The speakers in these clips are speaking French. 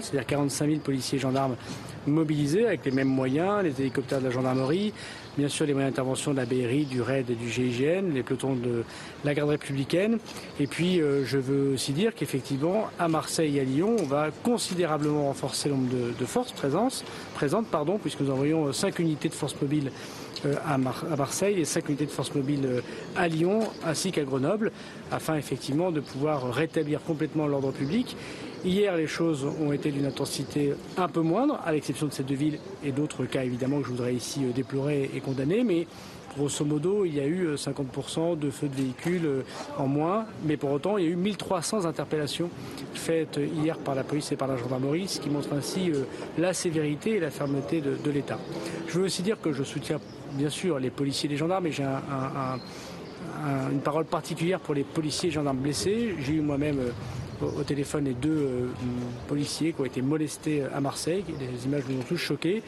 C'est-à-dire 45 000 policiers et gendarmes mobilisés avec les mêmes moyens, les hélicoptères de la gendarmerie, bien sûr les moyens d'intervention de la BRI, du RAID et du GIGN, les pelotons de la garde républicaine. Et puis euh, je veux aussi dire qu'effectivement à Marseille et à Lyon, on va considérablement renforcer le nombre de, forces présentes, pardon, puisque nous envoyons 5 unités de forces mobiles euh, à, Mar à, Marseille et 5 unités de forces mobiles euh, à Lyon ainsi qu'à Grenoble, afin effectivement de pouvoir rétablir complètement l'ordre public. Hier, les choses ont été d'une intensité un peu moindre, à l'exception de ces deux villes et d'autres cas évidemment que je voudrais ici déplorer et condamner, mais grosso modo, il y a eu 50% de feux de véhicules en moins, mais pour autant, il y a eu 1300 interpellations faites hier par la police et par la gendarmerie, ce qui montre ainsi la sévérité et la fermeté de, l'État. Je veux aussi dire que je soutiens bien sûr les policiers et les gendarmes, et j'ai un, un, un, une parole particulière pour les policiers et gendarmes blessés. J'ai eu moi-même au téléphone les deux euh, policiers qui ont été molestés à Marseille. Les images nous ont tous choqués.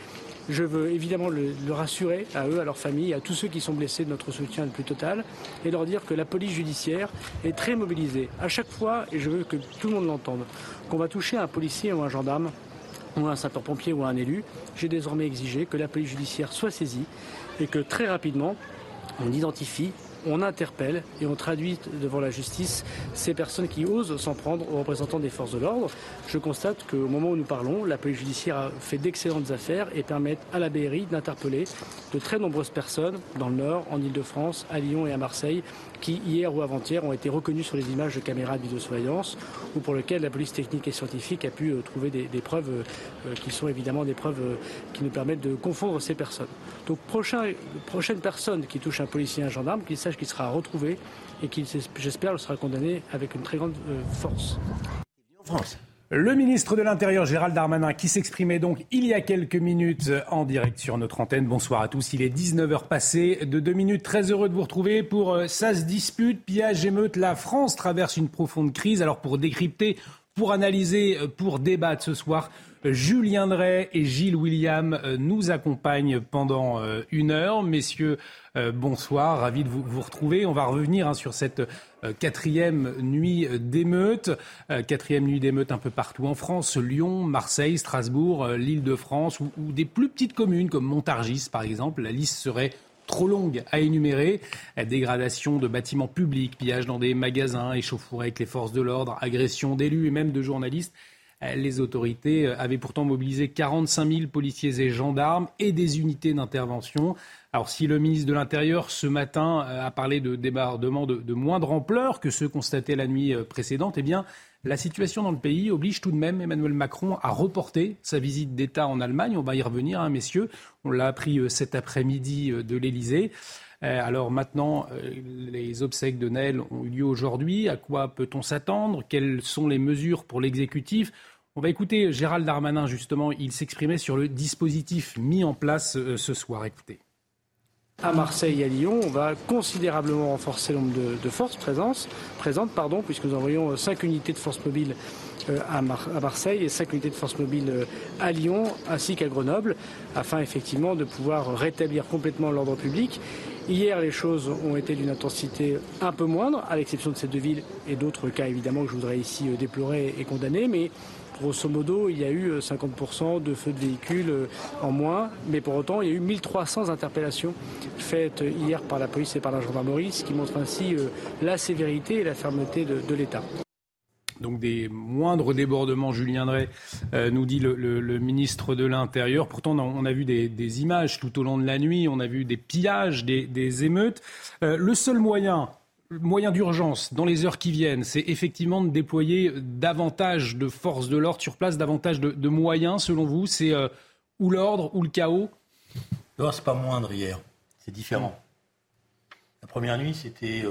Je veux évidemment le, le, rassurer à eux, à leurs familles, à tous ceux qui sont blessés de notre soutien le plus total et leur dire que la police judiciaire est très mobilisée. À chaque fois, et je veux que tout le monde l'entende, qu'on va toucher un policier ou un gendarme ou un sapeur-pompier ou un élu, j'ai désormais exigé que la police judiciaire soit saisie et que très rapidement, on identifie on interpelle et on traduit devant la justice ces personnes qui osent s'en prendre aux représentants des forces de l'ordre. Je constate qu'au moment où nous parlons, la police judiciaire a fait d'excellentes affaires et permet à la BRI d'interpeller de très nombreuses personnes dans le Nord, en Ile-de-France, à Lyon et à Marseille, qui hier ou avant-hier ont été reconnues sur les images de caméras de vidéosurveillance ou pour lesquelles la police technique et scientifique a pu trouver des, preuves euh, qui sont évidemment des preuves euh, qui nous permettent de confondre ces personnes. Donc prochain, prochaine personne qui touche un policier un gendarme, qu'il qu'il sera retrouvé et qu'il, j'espère, sera condamné avec une très grande euh, force. France. Le ministre de l'Intérieur, Gérald Darmanin, qui s'exprimait donc il y a quelques minutes en direct sur notre antenne. Bonsoir à tous. Il est 19h passé de deux minutes. Très heureux de vous retrouver pour Ça se dispute, pillage, émeute. La France traverse une profonde crise. Alors pour décrypter, pour analyser, pour débattre ce soir, Julien Drey et Gilles William nous accompagnent pendant une heure. Messieurs, bonsoir, ravi de vous, retrouver. On va revenir hein, sur cette quatrième nuit d'émeute, quatrième nuit d'émeute un peu partout en France, Lyon, Marseille, Strasbourg, l'Île-de-France ou, ou, des plus petites communes comme Montargis par exemple. La liste serait trop longue à énumérer. Dégradation de bâtiments publics, pillage dans des magasins, échauffourée avec les forces de l'ordre, agression d'élus et même de journalistes. Les autorités avaient pourtant mobilisé 45 000 policiers et gendarmes et des unités d'intervention. Alors si le ministre de l'Intérieur ce matin a parlé de débordements de, moindre ampleur que ceux constatés la nuit précédente, eh bien la situation dans le pays oblige tout de même Emmanuel Macron à reporter sa visite d'État en Allemagne. On va y revenir, hein, messieurs. On l'a appris cet après-midi de l'Élysée. Alors maintenant, les obsèques de Noël ont eu lieu aujourd'hui. À quoi peut-on s'attendre? Quelles sont les mesures pour l'exécutif? On va écouter Gérald Darmanin, justement. Il s'exprimait sur le dispositif mis en place ce soir. Écoutez. À Marseille et à Lyon, on va considérablement renforcer le nombre de, forces présentes, pardon, puisque nous envoyons 5 unités de forces mobiles à, à, Marseille et 5 unités de forces mobiles à Lyon ainsi qu'à Grenoble, afin effectivement de pouvoir rétablir complètement l'ordre public. Hier, les choses ont été d'une intensité un peu moindre, à l'exception de ces deux villes et d'autres cas évidemment que je voudrais ici déplorer et condamner, mais grosso modo, il y a eu 50% de feux de véhicules en moins, mais pour autant, il y a eu 1300 interpellations faites hier par la police et par la gendarmerie, ce qui montre ainsi la sévérité et la fermeté de l'État donc des moindres débordements, Julien Drey euh, nous dit le, ministre de l'Intérieur. Pourtant, on a vu des, images tout au long de la nuit, on a vu des pillages, des, émeutes. Euh, le seul moyen, moyen d'urgence dans les heures qui viennent, c'est effectivement de déployer davantage de forces de l'ordre sur place, davantage de, de moyens, selon vous C'est euh, ou l'ordre ou le chaos Non, c'est pas moindre hier. C'est différent. La première nuit, c'était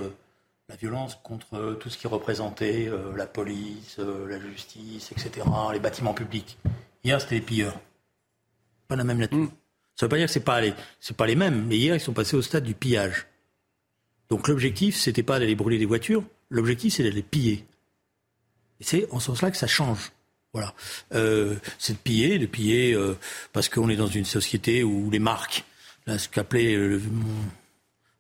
la violence contre tout ce qui représentait la police, la justice, etc., les bâtiments publics. Hier, c'était les pilleurs. Pas la même nature. Mm. Ça ne veut pas dire que ce pas pas les mêmes, mais hier, ils sont passés au stade du pillage. Donc l'objectif, c'était pas d'aller brûler des voitures, l'objectif, c'est d'aller piller. Et c'est en ce sens-là que ça change. Voilà. Euh, c'est de piller, de piller euh, parce qu'on est dans une société où les marques, ce qu'appelait euh,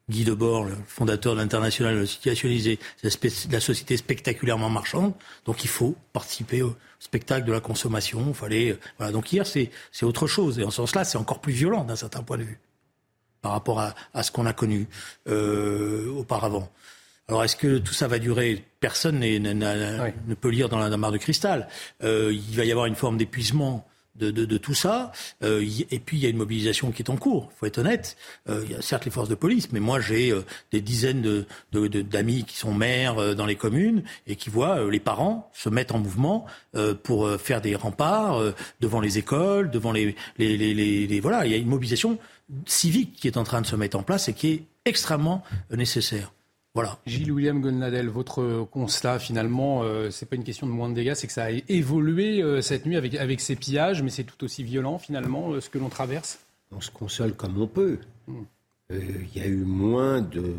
Guy Debord, le fondateur de l'international situationnisé, c'est la société spectaculairement marchande. Donc il faut participer au spectacle de la consommation. Fallait, voilà. Donc hier, c'est autre chose. Et en ce sens-là, c'est encore plus violent d'un certain point de vue par rapport à, à ce qu'on a connu auparavant. Alors est-ce que tout ça va durer? Personne ne peut lire dans la mare de cristal. Euh, il va y avoir une forme d'épuisement de, tout ça. Euh, et puis il y a une mobilisation qui est en cours. Il faut être honnête. Euh, il y a certes les forces de police, mais moi j'ai des dizaines d'amis qui sont maires dans les communes et qui voient les parents se mettre en mouvement pour faire des remparts devant les écoles, devant les, les, voilà. Il y a une mobilisation civique qui est en train de se mettre en place et qui est extrêmement nécessaire. Voilà. Gilles William Golnadel, votre constat finalement, euh, c'est pas une question de moins de dégâts, c'est que ça a évolué euh, cette nuit avec, avec ces pillages, mais c'est tout aussi violent finalement euh, ce que l'on traverse? On se console comme on peut. Hmm. Il y a eu moins de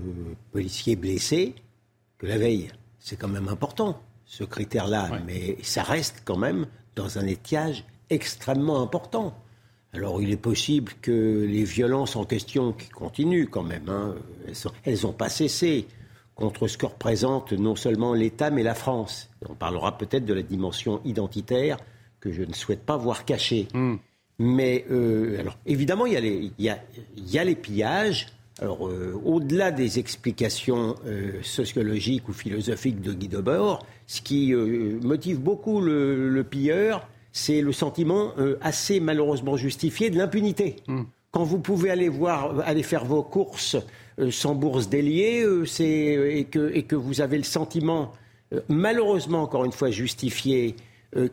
policiers blessés que la veille. C'est quand même important ce critère-là, mais ça reste quand même dans un étiage extrêmement important. Alors il est possible que les violences en question, qui continuent quand même, hein, elles n'ont pas cessé contre ce que représente non seulement l'État, mais la France. On parlera peut-être de la dimension identitaire que je ne souhaite pas voir cachée. Hmm. Mais euh, alors, évidemment, il y, a les, il, y a, les pillages. Alors, euh, au-delà des explications euh, sociologiques ou philosophiques de Guy Debord, ce qui motive beaucoup le, pilleur, c'est le sentiment assez malheureusement justifié de l'impunité. Hmm. Quand vous pouvez aller voir, aller faire vos courses sans bourse déliée euh, et, que, et que vous avez le sentiment, euh, malheureusement encore une fois justifié,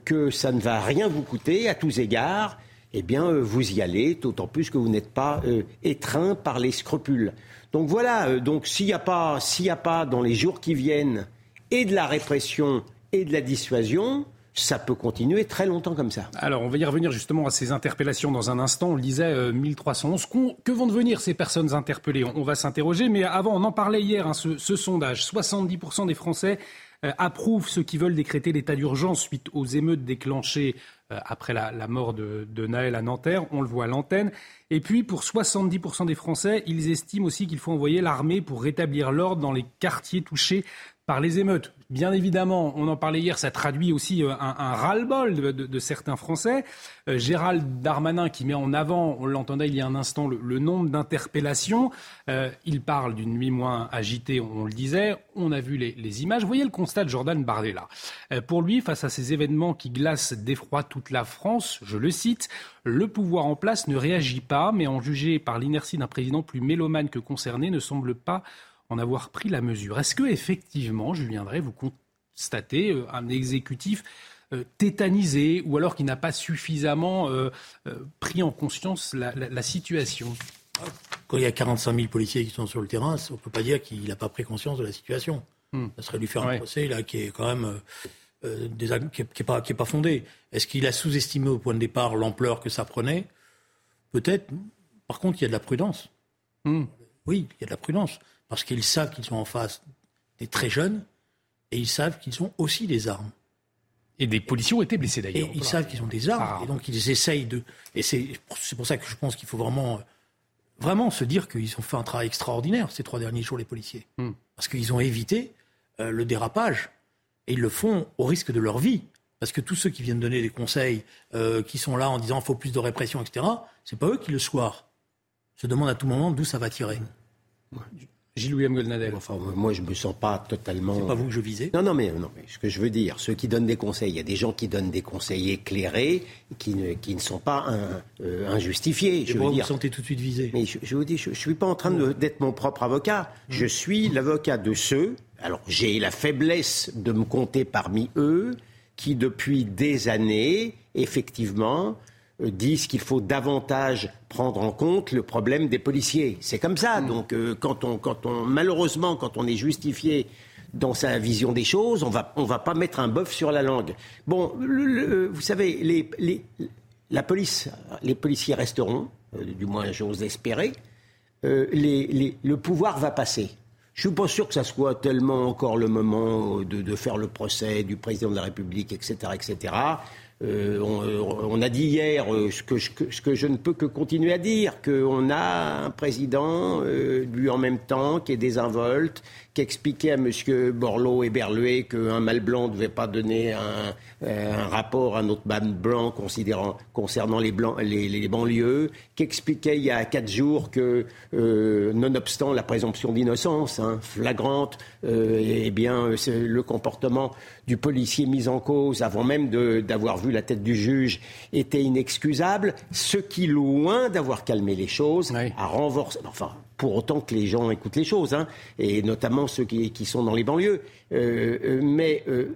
que ça ne va rien vous coûter à tous égards, eh bien vous y allez, d'autant plus que vous n'êtes pas étreint par les scrupules. Donc voilà, donc s'il n'y a, pas, a pas dans les jours qui viennent et de la répression et de la dissuasion, ça peut continuer très longtemps comme ça. Alors, on va y revenir justement à ces interpellations dans un instant. On le disait, 1311. Euh, que vont devenir ces personnes interpellées? On, va s'interroger, mais avant, on en parlait hier, hein, ce, sondage. 70% des Français euh, approuvent ceux qui veulent décréter l'état d'urgence suite aux émeutes déclenchées euh, après la, mort de, de, Naël à Nanterre. On le voit à l'antenne. Et puis, pour 70% des Français, ils estiment aussi qu'il faut envoyer l'armée pour rétablir l'ordre dans les quartiers touchés par les émeutes. Bien évidemment, on en parlait hier, ça traduit aussi euh, un, ras-le-bol de, certains Français. Euh, Gérald Darmanin qui met en avant, on l'entendait il y a un instant, le, nombre d'interpellations. Euh, il parle d'une nuit moins agitée, on, le disait. On a vu les, images. Vous voyez le constat de Jordan Bardella. pour lui, face à ces événements qui glacent d'effroi toute la France, je le cite, le pouvoir en place ne réagit pas, mais en jugé par l'inertie d'un président plus mélomane que concerné, ne semble pas en avoir pris la mesure. Est-ce que effectivement, Julien Drey, vous constatez euh, un exécutif euh, tétanisé ou alors qui n'a pas suffisamment euh, pris en conscience la, situation? Quand il y a 45 000 policiers qui sont sur le terrain, on ne peut pas dire qu'il n'a pas pris conscience de la situation. Hmm. Ça serait lui faire un procès là, qui est quand même des, qui n'est pas, pas fondé. Est-ce qu'il a sous-estimé au point de départ l'ampleur que ça prenait? Peut-être. Par contre, il y a de la prudence. Hmm. Oui, il y a de la prudence parce qu'ils savent qu'ils sont en face des très jeunes et ils savent qu'ils ont aussi des armes. Et des policiers ont été blessés d'ailleurs. Et ils savent qu'ils ont des armes, ah. et donc ils essayent de. Et c'est pour ça que je pense qu'il faut vraiment, vraiment se dire qu'ils ont fait un travail extraordinaire ces trois derniers jours, les policiers. Hmm. Parce qu'ils ont évité euh, le dérapage, et ils le font au risque de leur vie. Parce que tous ceux qui viennent donner des conseils, euh, qui sont là en disant il faut plus de répression, etc., c'est pas eux qui le soient. Se demandent à tout moment d'où ça va tirer. Gilles-William Goldnadel. Enfin, moi, je ne me sens pas totalement. C'est pas vous que je visais Non, non mais, non, mais ce que je veux dire, ceux qui donnent des conseils, il y a des gens qui donnent des conseils éclairés, qui ne, qui ne sont pas euh, injustifiés. Je vous vous sentez tout de suite visé. Mais je, vous dis, je ne suis pas en train d'être mon propre avocat. Je suis l'avocat de ceux. Alors, j'ai la faiblesse de me compter parmi eux qui, depuis des années, effectivement, disent qu'il faut davantage prendre en compte le problème des policiers. C'est comme ça. Mm. Donc, euh, quand, on, quand on, malheureusement, quand on est justifié dans sa vision des choses. On va, on va pas mettre un bœuf sur la langue. Bon, vous savez, les, les, la police, les policiers resteront, euh, du moins j'ose espérer. Euh, les, le pouvoir va passer. Je suis pas sûr que ça soit tellement encore le moment de, de, faire le procès du président de la République, etc., etc. Euh, euh, on, a dit hier euh, ce, que, ce, que, je ne peux que continuer à dire, qu'on a un président, lui en même temps, qui est désinvolte, qui expliquait à M. Borloo et Berluet qu'un mal blanc ne devait pas donner un, rapport à notre mal blanc concernant les, blancs, les, banlieues, qui expliquait il y a quatre jours que, nonobstant la présomption d'innocence hein, flagrante, eh bien, le comportement du policier mis en cause, avant même d'avoir vu la tête du juge, était inexcusable, ce qui, loin d'avoir calmé les choses, a renforcé. Enfin, pour autant que les gens écoutent les choses, hein, et notamment ceux qui, sont dans les banlieues. Euh, euh, mais euh,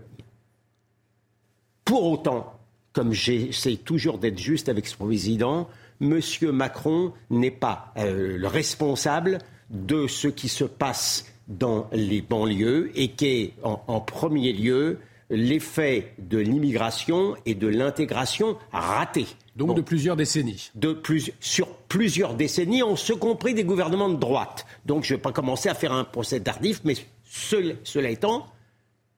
pour autant, comme j'essaie toujours d'être juste avec ce président, M. Macron n'est pas le responsable de ce qui se passe dans les banlieues et qui est en, premier lieu l'effet de l'immigration et de l'intégration ratée. Donc de plusieurs décennies. De plus, sur plusieurs décennies, on se compris des gouvernements de droite. Donc je ne vais pas commencer à faire un procès tardif, mais cela étant,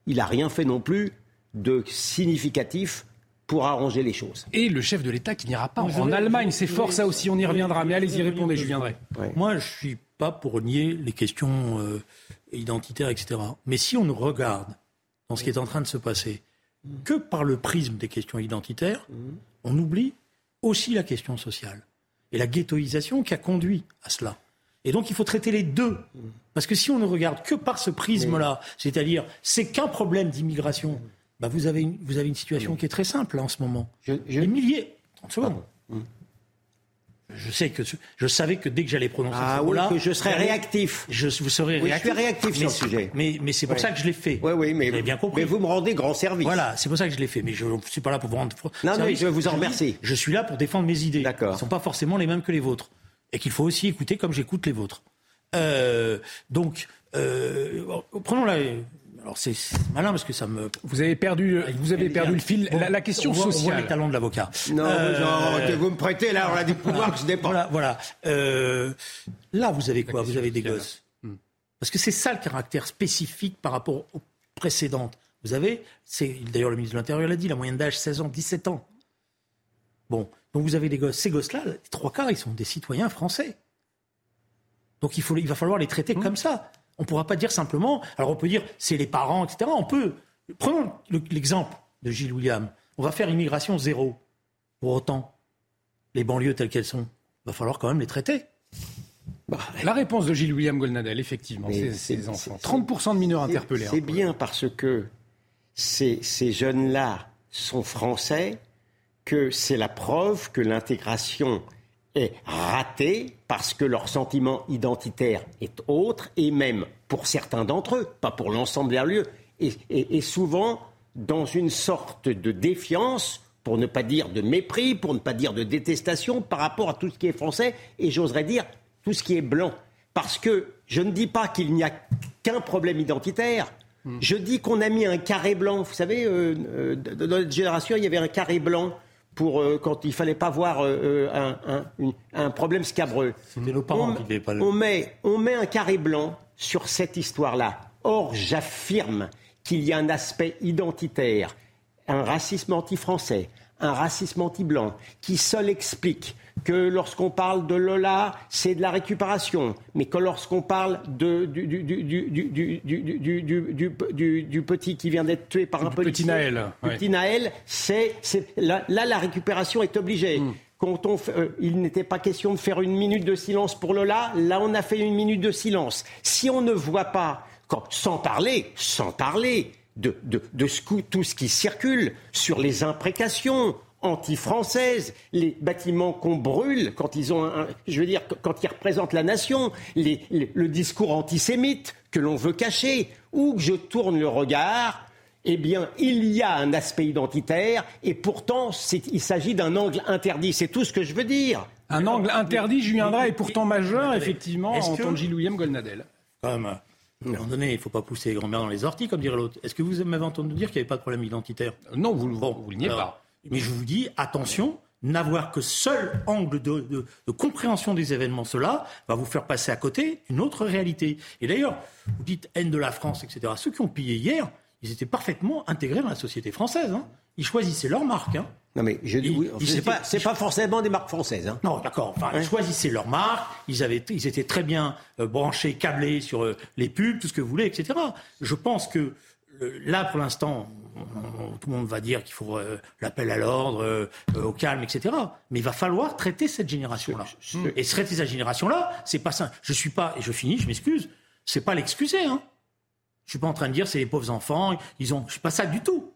il n'a rien fait non plus de significatif pour arranger les choses. Et le chef de l'État qui n'ira pas en Allemagne, c'est fort ça aussi, on y reviendra. Mais allez-y, répondez, je viendrai. Moi, je suis pas pour nier les questions euh, identitaires, etc. Mais si on regarde dans ce qui est en train de se passer, que par le prisme des questions identitaires, on oublie aussi la question sociale et la ghettoisation qui a conduit à cela. Et donc il faut traiter les deux. Parce que si on ne regarde que par ce prisme-là, c'est-à-dire c'est qu'un problème d'immigration, bah vous, avez une, vous avez une situation qui est très simple en ce moment. Je, Les milliers. 30 secondes. Je sais que je savais que dès que j'allais prononcer ah, ce mot-là, que je serais réactif. Je, vous serez réactif. Je suis réactif sur le sujet. Mais, mais c'est pour ça que je l'ai fait. Oui, oui, mais, bien compris. mais vous me rendez grand service. Voilà, c'est pour ça que je l'ai fait. Mais je ne suis pas là pour vous rendre. Non, non, je vous en remercie. Je suis là pour défendre mes idées. D'accord. Ne sont pas forcément les mêmes que les vôtres, et qu'il faut aussi écouter comme j'écoute les vôtres. Euh, donc, euh, prenons la, alors c'est malin parce que ça me. Vous avez perdu, vous avez perdu le fil. la, question sociale. On voit les talents de l'avocat. Non, euh, vous me prêtez là, on a des pouvoirs que je n'ai pas. Voilà, voilà. Euh, là, vous avez quoi? Vous avez des gosses. Hmm. Parce que c'est ça le caractère spécifique par rapport aux précédentes. Vous avez, c'est d'ailleurs le ministre de l'Intérieur l'a dit, la moyenne d'âge 16 ans, 17 ans. Bon, donc vous avez des gosses. Ces gosses-là, les trois quarts, ils sont des citoyens français. Donc il, faut, il va falloir les traiter hmm. comme ça. On ne pourra pas dire simplement, alors on peut dire c'est les parents, etc. On peut. Prenons l'exemple de Gilles William. On va faire immigration zéro. Pour autant, les banlieues telles qu'elles sont, il va falloir quand même les traiter. Bah, la réponse de Gilles William Golnadel, effectivement, c'est les enfants. 30% de mineurs interpellés. C'est bien parce que ces, ces jeunes-là sont français que c'est la preuve que l'intégration est raté parce que leur sentiment identitaire est autre et même pour certains d'entre eux, pas pour l'ensemble des lieux, et, souvent dans une sorte de défiance, pour ne pas dire de mépris, pour ne pas dire de détestation par rapport à tout ce qui est français et j'oserais dire tout ce qui est blanc. Parce que je ne dis pas qu'il n'y a qu'un problème identitaire. Hmm. Je dis qu'on a mis un carré blanc. Vous savez, euh, euh, dans notre génération, il y avait un carré blanc pour euh, quand il fallait pas voir euh, euh, un, problème scabreux. C'était nos parents on, qui pas on met, on met un carré blanc sur cette histoire-là. Or, j'affirme qu'il y a un aspect identitaire, un racisme anti-français, un racisme anti-blanc, qui seul explique que lorsqu'on parle de Lola, c'est de la récupération, mais que lorsqu'on parle de, du, du, du, petit qui vient d'être tué par un policier, petit Naël, petit Naël, c'est, là, la récupération est obligée. Quand on, il n'était pas question de faire une minute de silence pour Lola, là on a fait une minute de silence. Si on ne voit pas, sans parler, sans parler de, de, de tout ce qui circule sur les imprécations, anti-française, les bâtiments qu'on brûle quand ils ont, un, je veux dire, quand ils représentent la nation, le discours antisémite que l'on veut cacher, où je tourne le regard, eh bien, il y a un aspect identitaire et pourtant, il s'agit d'un angle interdit. C'est tout ce que je veux dire. Un angle interdit, Julien Drey, est pourtant majeur, effectivement, en tant que Golnadel. Quand même, À un moment donné, il ne faut pas pousser les grands-mères dans les orties, comme dirait l'autre. Est-ce que vous m'avez entendu dire qu'il n'y avait pas de problème identitaire? Non, vous ne bon, le pas. Mais je vous dis, attention, n'avoir que seul angle de, compréhension des événements, cela va vous faire passer à côté une autre réalité. Et d'ailleurs, vous dites haine de la France, etc. Ceux qui ont pillé hier, ils étaient parfaitement intégrés dans la société française. Hein. Ils choisissaient leur marque. Hein. Non mais je dis oui, c'est pas, pas forcément des marques françaises. Hein. Non, d'accord. Enfin, ils choisissaient leur marque. Ils avaient, ils étaient très bien euh, branchés, câblés sur euh, les pubs, tout ce que vous voulez, etc. Je pense que là, pour l'instant, tout le monde va dire qu'il faut euh, l'appel à l'ordre, au calme, etc. Mais il va falloir traiter cette génération-là. Et traiter cette génération-là, c'est pas ça. Je suis pas, et je finis, je m'excuse, c'est pas l'excuser. Hein. Je suis pas en train de dire c'est les pauvres enfants, ils ont, je suis pas ça du tout.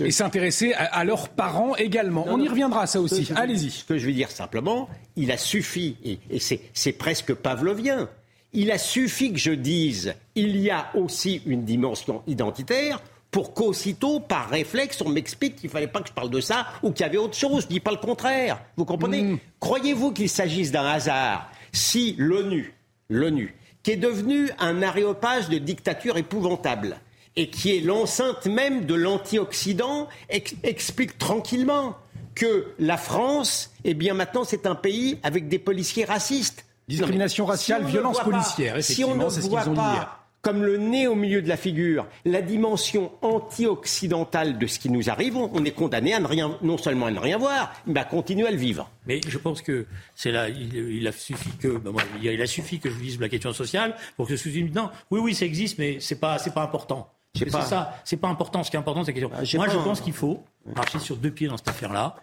Et s'intéresser à, leurs parents également. On y reviendra, ça aussi. Allez-y. Ce que je veux dire simplement, il a suffi, et, c'est presque pavlovien, il a suffi que je dise il y a aussi une dimension identitaire pour qu'aussitôt, par réflexe, on m'explique qu'il ne fallait pas que je parle de ça ou qu'il y avait autre chose. Je ne dis pas le contraire. Vous comprenez hmm. Croyez-vous qu'il s'agisse d'un hasard si l'ONU, l'ONU, qui est devenue un aréopage de dictature épouvantable, et qui est l'enceinte même de l'anti-Occident, explique tranquillement que la France, eh bien maintenant, c'est un pays avec des policiers racistes. Discrimination raciale, violence policière, effectivement, c'est ce qu'ils ont dit hier comme le nez au milieu de la figure, la dimension anti-occidentale de ce qui nous arrive, on est condamné à ne rien, non seulement à ne rien voir, mais à continuer à le vivre. Mais je pense que c'est là, il, a suffi que, ben il a suffi que je dise la question sociale pour que je me dise non, oui, oui, ça existe, mais c'est pas, c'est pas important. C'est ça, c'est pas important. Ce qui est important, c'est que ah, moi, je pense qu'il faut marcher sur deux pieds dans cette affaire-là,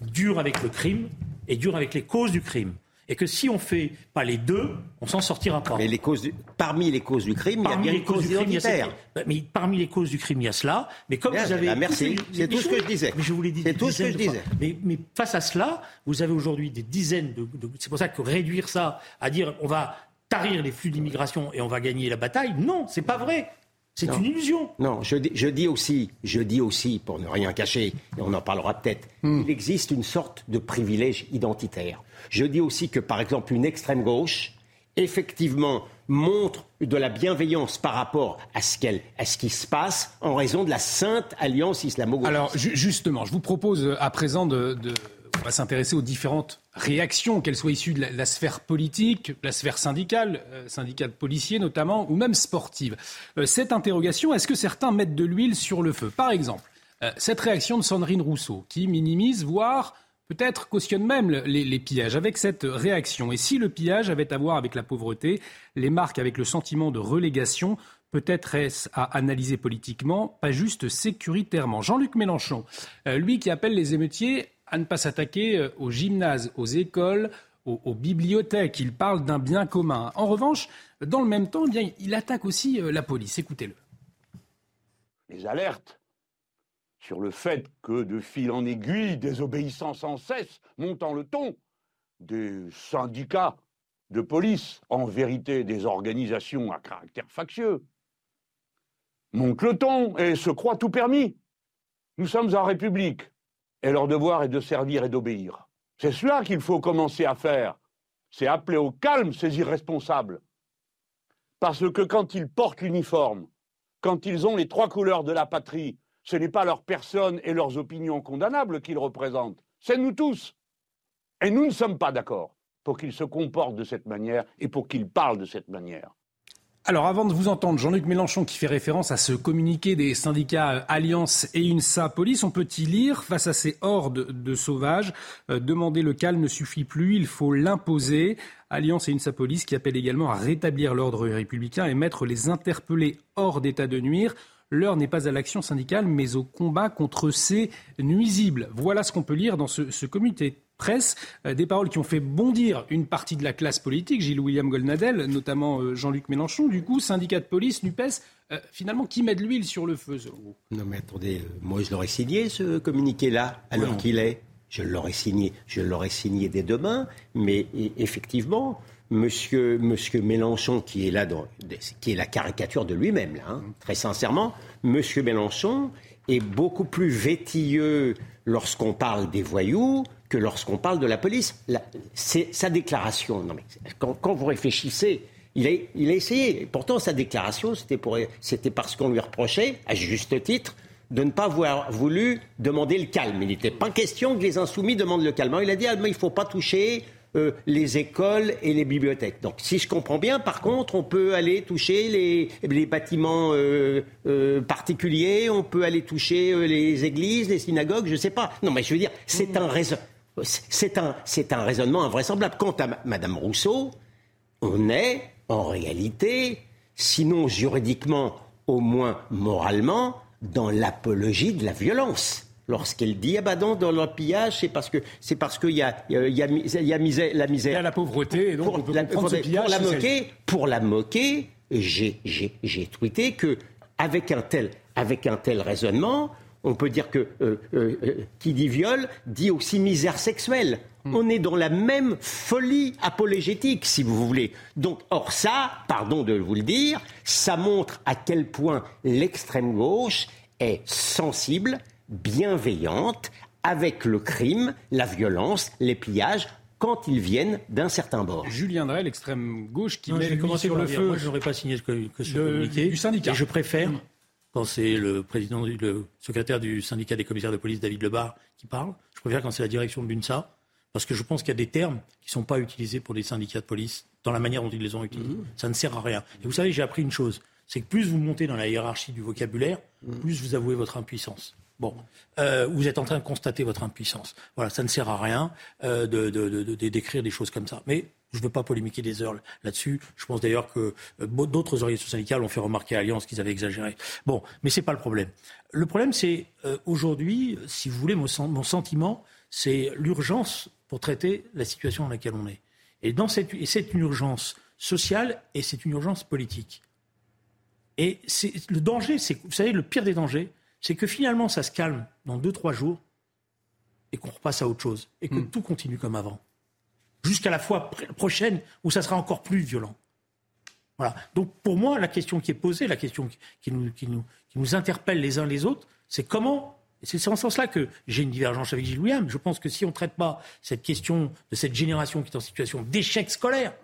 dur avec le crime et dur avec les causes du crime. Et que si on fait pas les deux, on s'en sortira pas. Mais les causes parmi les causes du crime, il y a bien les causes identitaires. Mais parmi les causes du crime, il y a cela. Mais comme vous avez, merci, c'est tout ce que je disais. Mais je vous l'ai dit. C'est tout ce que je disais. Mais, mais, face à cela, vous avez aujourd'hui des dizaines de. de c'est pour ça que réduire ça à dire on va tarir les flux d'immigration et on va gagner la bataille, non, c'est pas vrai. C'est une illusion. Non, je, je, dis aussi, je dis aussi, pour ne rien cacher, et on en parlera peut-être, hmm. il existe une sorte de privilège identitaire. Je dis aussi que, par exemple, une extrême gauche, effectivement, montre de la bienveillance par rapport à ce, à ce qui se passe en raison de la sainte alliance islamo-gauchiste. Alors, justement, je vous propose à présent de on va s'intéresser aux différentes réactions, qu'elles soient issues de la, sphère politique, la sphère syndicale, euh, syndicale policier notamment, ou même sportive. Euh, cette interrogation, est-ce que certains mettent de l'huile sur le feu? Par exemple, euh, cette réaction de Sandrine Rousseau, qui minimise, voire peut-être cautionne même les, les, pillages avec cette réaction. Et si le pillage avait à voir avec la pauvreté, les marques avec le sentiment de relégation, peut-être est-ce à analyser politiquement, pas juste sécuritairement? Jean-Luc Mélenchon, lui qui appelle les émeutiers à ne pas s'attaquer euh, aux gymnases, aux écoles, aux, bibliothèques. Il parle d'un bien commun. En revanche, dans le même temps, eh il attaque aussi euh, la police. Écoutez-le. Les alertes sur le fait que de fil en aiguille, désobéissant sans cesse, montant le ton, des syndicats de police, en vérité des organisations à caractère factieux, montent le ton et se croient tout permis. Nous sommes en République et leur devoir est de servir et d'obéir. C'est cela qu'il faut commencer à faire. C'est appeler au calme ces irresponsables. Parce que quand ils portent l'uniforme, quand ils ont les trois couleurs de la patrie, ce n'est pas leur personne et leurs opinions condamnables qu'ils représentent, c'est nous tous. Et nous ne sommes pas d'accord pour qu'ils se comportent de cette manière et pour qu'ils parlent de cette manière. Alors avant de vous entendre, Jean-Luc Mélenchon qui fait référence à ce communiqué des syndicats Alliance et UNSA Police, on peut y lire face à ces hordes de sauvages, euh, demander le calme ne suffit plus, il faut l'imposer. Alliance et UNSA Police qui appellent également à rétablir l'ordre républicain et mettre les interpellés hors d'état de nuire. L'heure n'est pas à l'action syndicale, mais au combat contre ces nuisibles. Voilà ce qu'on peut lire dans ce, communiqué presse, euh, des paroles qui ont fait bondir une partie de la classe politique, Gilles William Goldnadel, notamment euh, Jean-Luc Mélenchon. Du coup, syndicat de police, NUPES, euh, finalement, qui met de l'huile sur le feu, Non, mais attendez, moi je l'aurais signé ce communiqué-là, alors qu'il est. Je l'aurais signé, je l'aurais signé dès demain, mais effectivement, Monsieur, Monsieur Mélenchon, qui est là, dans, qui est la caricature de lui-même, là, hein, très sincèrement, Monsieur Mélenchon est beaucoup plus vétilleux lorsqu'on parle des voyous que lorsqu'on parle de la police. Sa déclaration. Quand, vous réfléchissez, Il a, essayé. Pourtant, sa déclaration, c'était, parce qu'on lui reprochait, à juste titre, de ne pas avoir voulu demander le calme. Il n'était pas question que les insoumis demandent le calme. il a dit ah, mais il ne faut pas toucher euh, les écoles et les bibliothèques. Donc, si je comprends bien, par contre, on peut aller toucher les, bâtiments euh, euh, particuliers, on peut aller toucher les églises, les synagogues, je ne sais pas. Non, mais je veux dire, c'est un, c'est un, c'est un raisonnement invraisemblable. Quant à Madame Rousseau, on est en réalité, sinon juridiquement, au moins moralement, dans l'apologie de la violence. Lorsqu'elle dit ah bah non dans le pillage c'est parce que c'est parce qu'il y a il y a, y a misère, la misère. Il y a la pauvreté et donc pour, on peut la, pour, pillage, pour la moquer pour la moquer j'ai j'ai tweeté que avec un tel avec un tel raisonnement on peut dire que euh, euh, euh, qui dit viol dit aussi misère sexuelle. Hmm. On est dans la même folie apologétique, si vous voulez. Donc, or ça, pardon de vous le dire, ça montre à quel point l'extrême gauche est sensible bienveillante avec le crime, la violence, les pillages, quand ils viennent d'un certain bord. Julien Drey, l'extrême gauche, qui met sur le feu. Moi, je n'aurais pas signé ce, que, ce communiqué. Du syndicat. Et je préfère, quand c'est le président, le secrétaire du syndicat des commissaires de police, David Lebar, qui parle, je préfère quand c'est la direction de l'UNSA, parce que je pense qu'il y a des termes qui ne sont pas utilisés pour les syndicats de police dans la manière dont ils les ont utilisés. Mmh. Ça ne sert à rien. Et vous savez, j'ai appris une chose, c'est que plus vous montez dans la hiérarchie du vocabulaire, mmh. plus vous avouez votre impuissance. Bon, euh, vous êtes en train de constater votre impuissance. Voilà, ça ne sert à rien euh, de, d'écrire des choses comme ça. Mais je ne veux pas polémiquer des heures là-dessus. Je pense d'ailleurs que euh, d'autres organisations syndicales ont fait remarquer à Alliance qu'ils avaient exagéré. Bon, mais ce n'est pas le problème. Le problème, c'est aujourd'hui, si vous voulez, mon, mon sentiment, c'est l'urgence pour traiter la situation dans laquelle on est. Et, dans cette, et c'est une urgence sociale et c'est une urgence politique. Et c'est, le danger, c'est, vous savez, le pire des dangers, c'est que finalement, ça se calme dans deux, trois jours et qu'on repasse à autre chose et que hmm. tout continue comme avant. Jusqu'à la fois prochaine où ça sera encore plus violent. Voilà. Donc pour moi, la question qui est posée, la question qui nous, qui nous, qui nous interpelle les uns les autres, c'est comment et c'est en ce sens-là que j'ai une divergence avec Gilles William. Je pense que si on ne traite pas cette question de cette génération qui est en situation d'échec scolaire,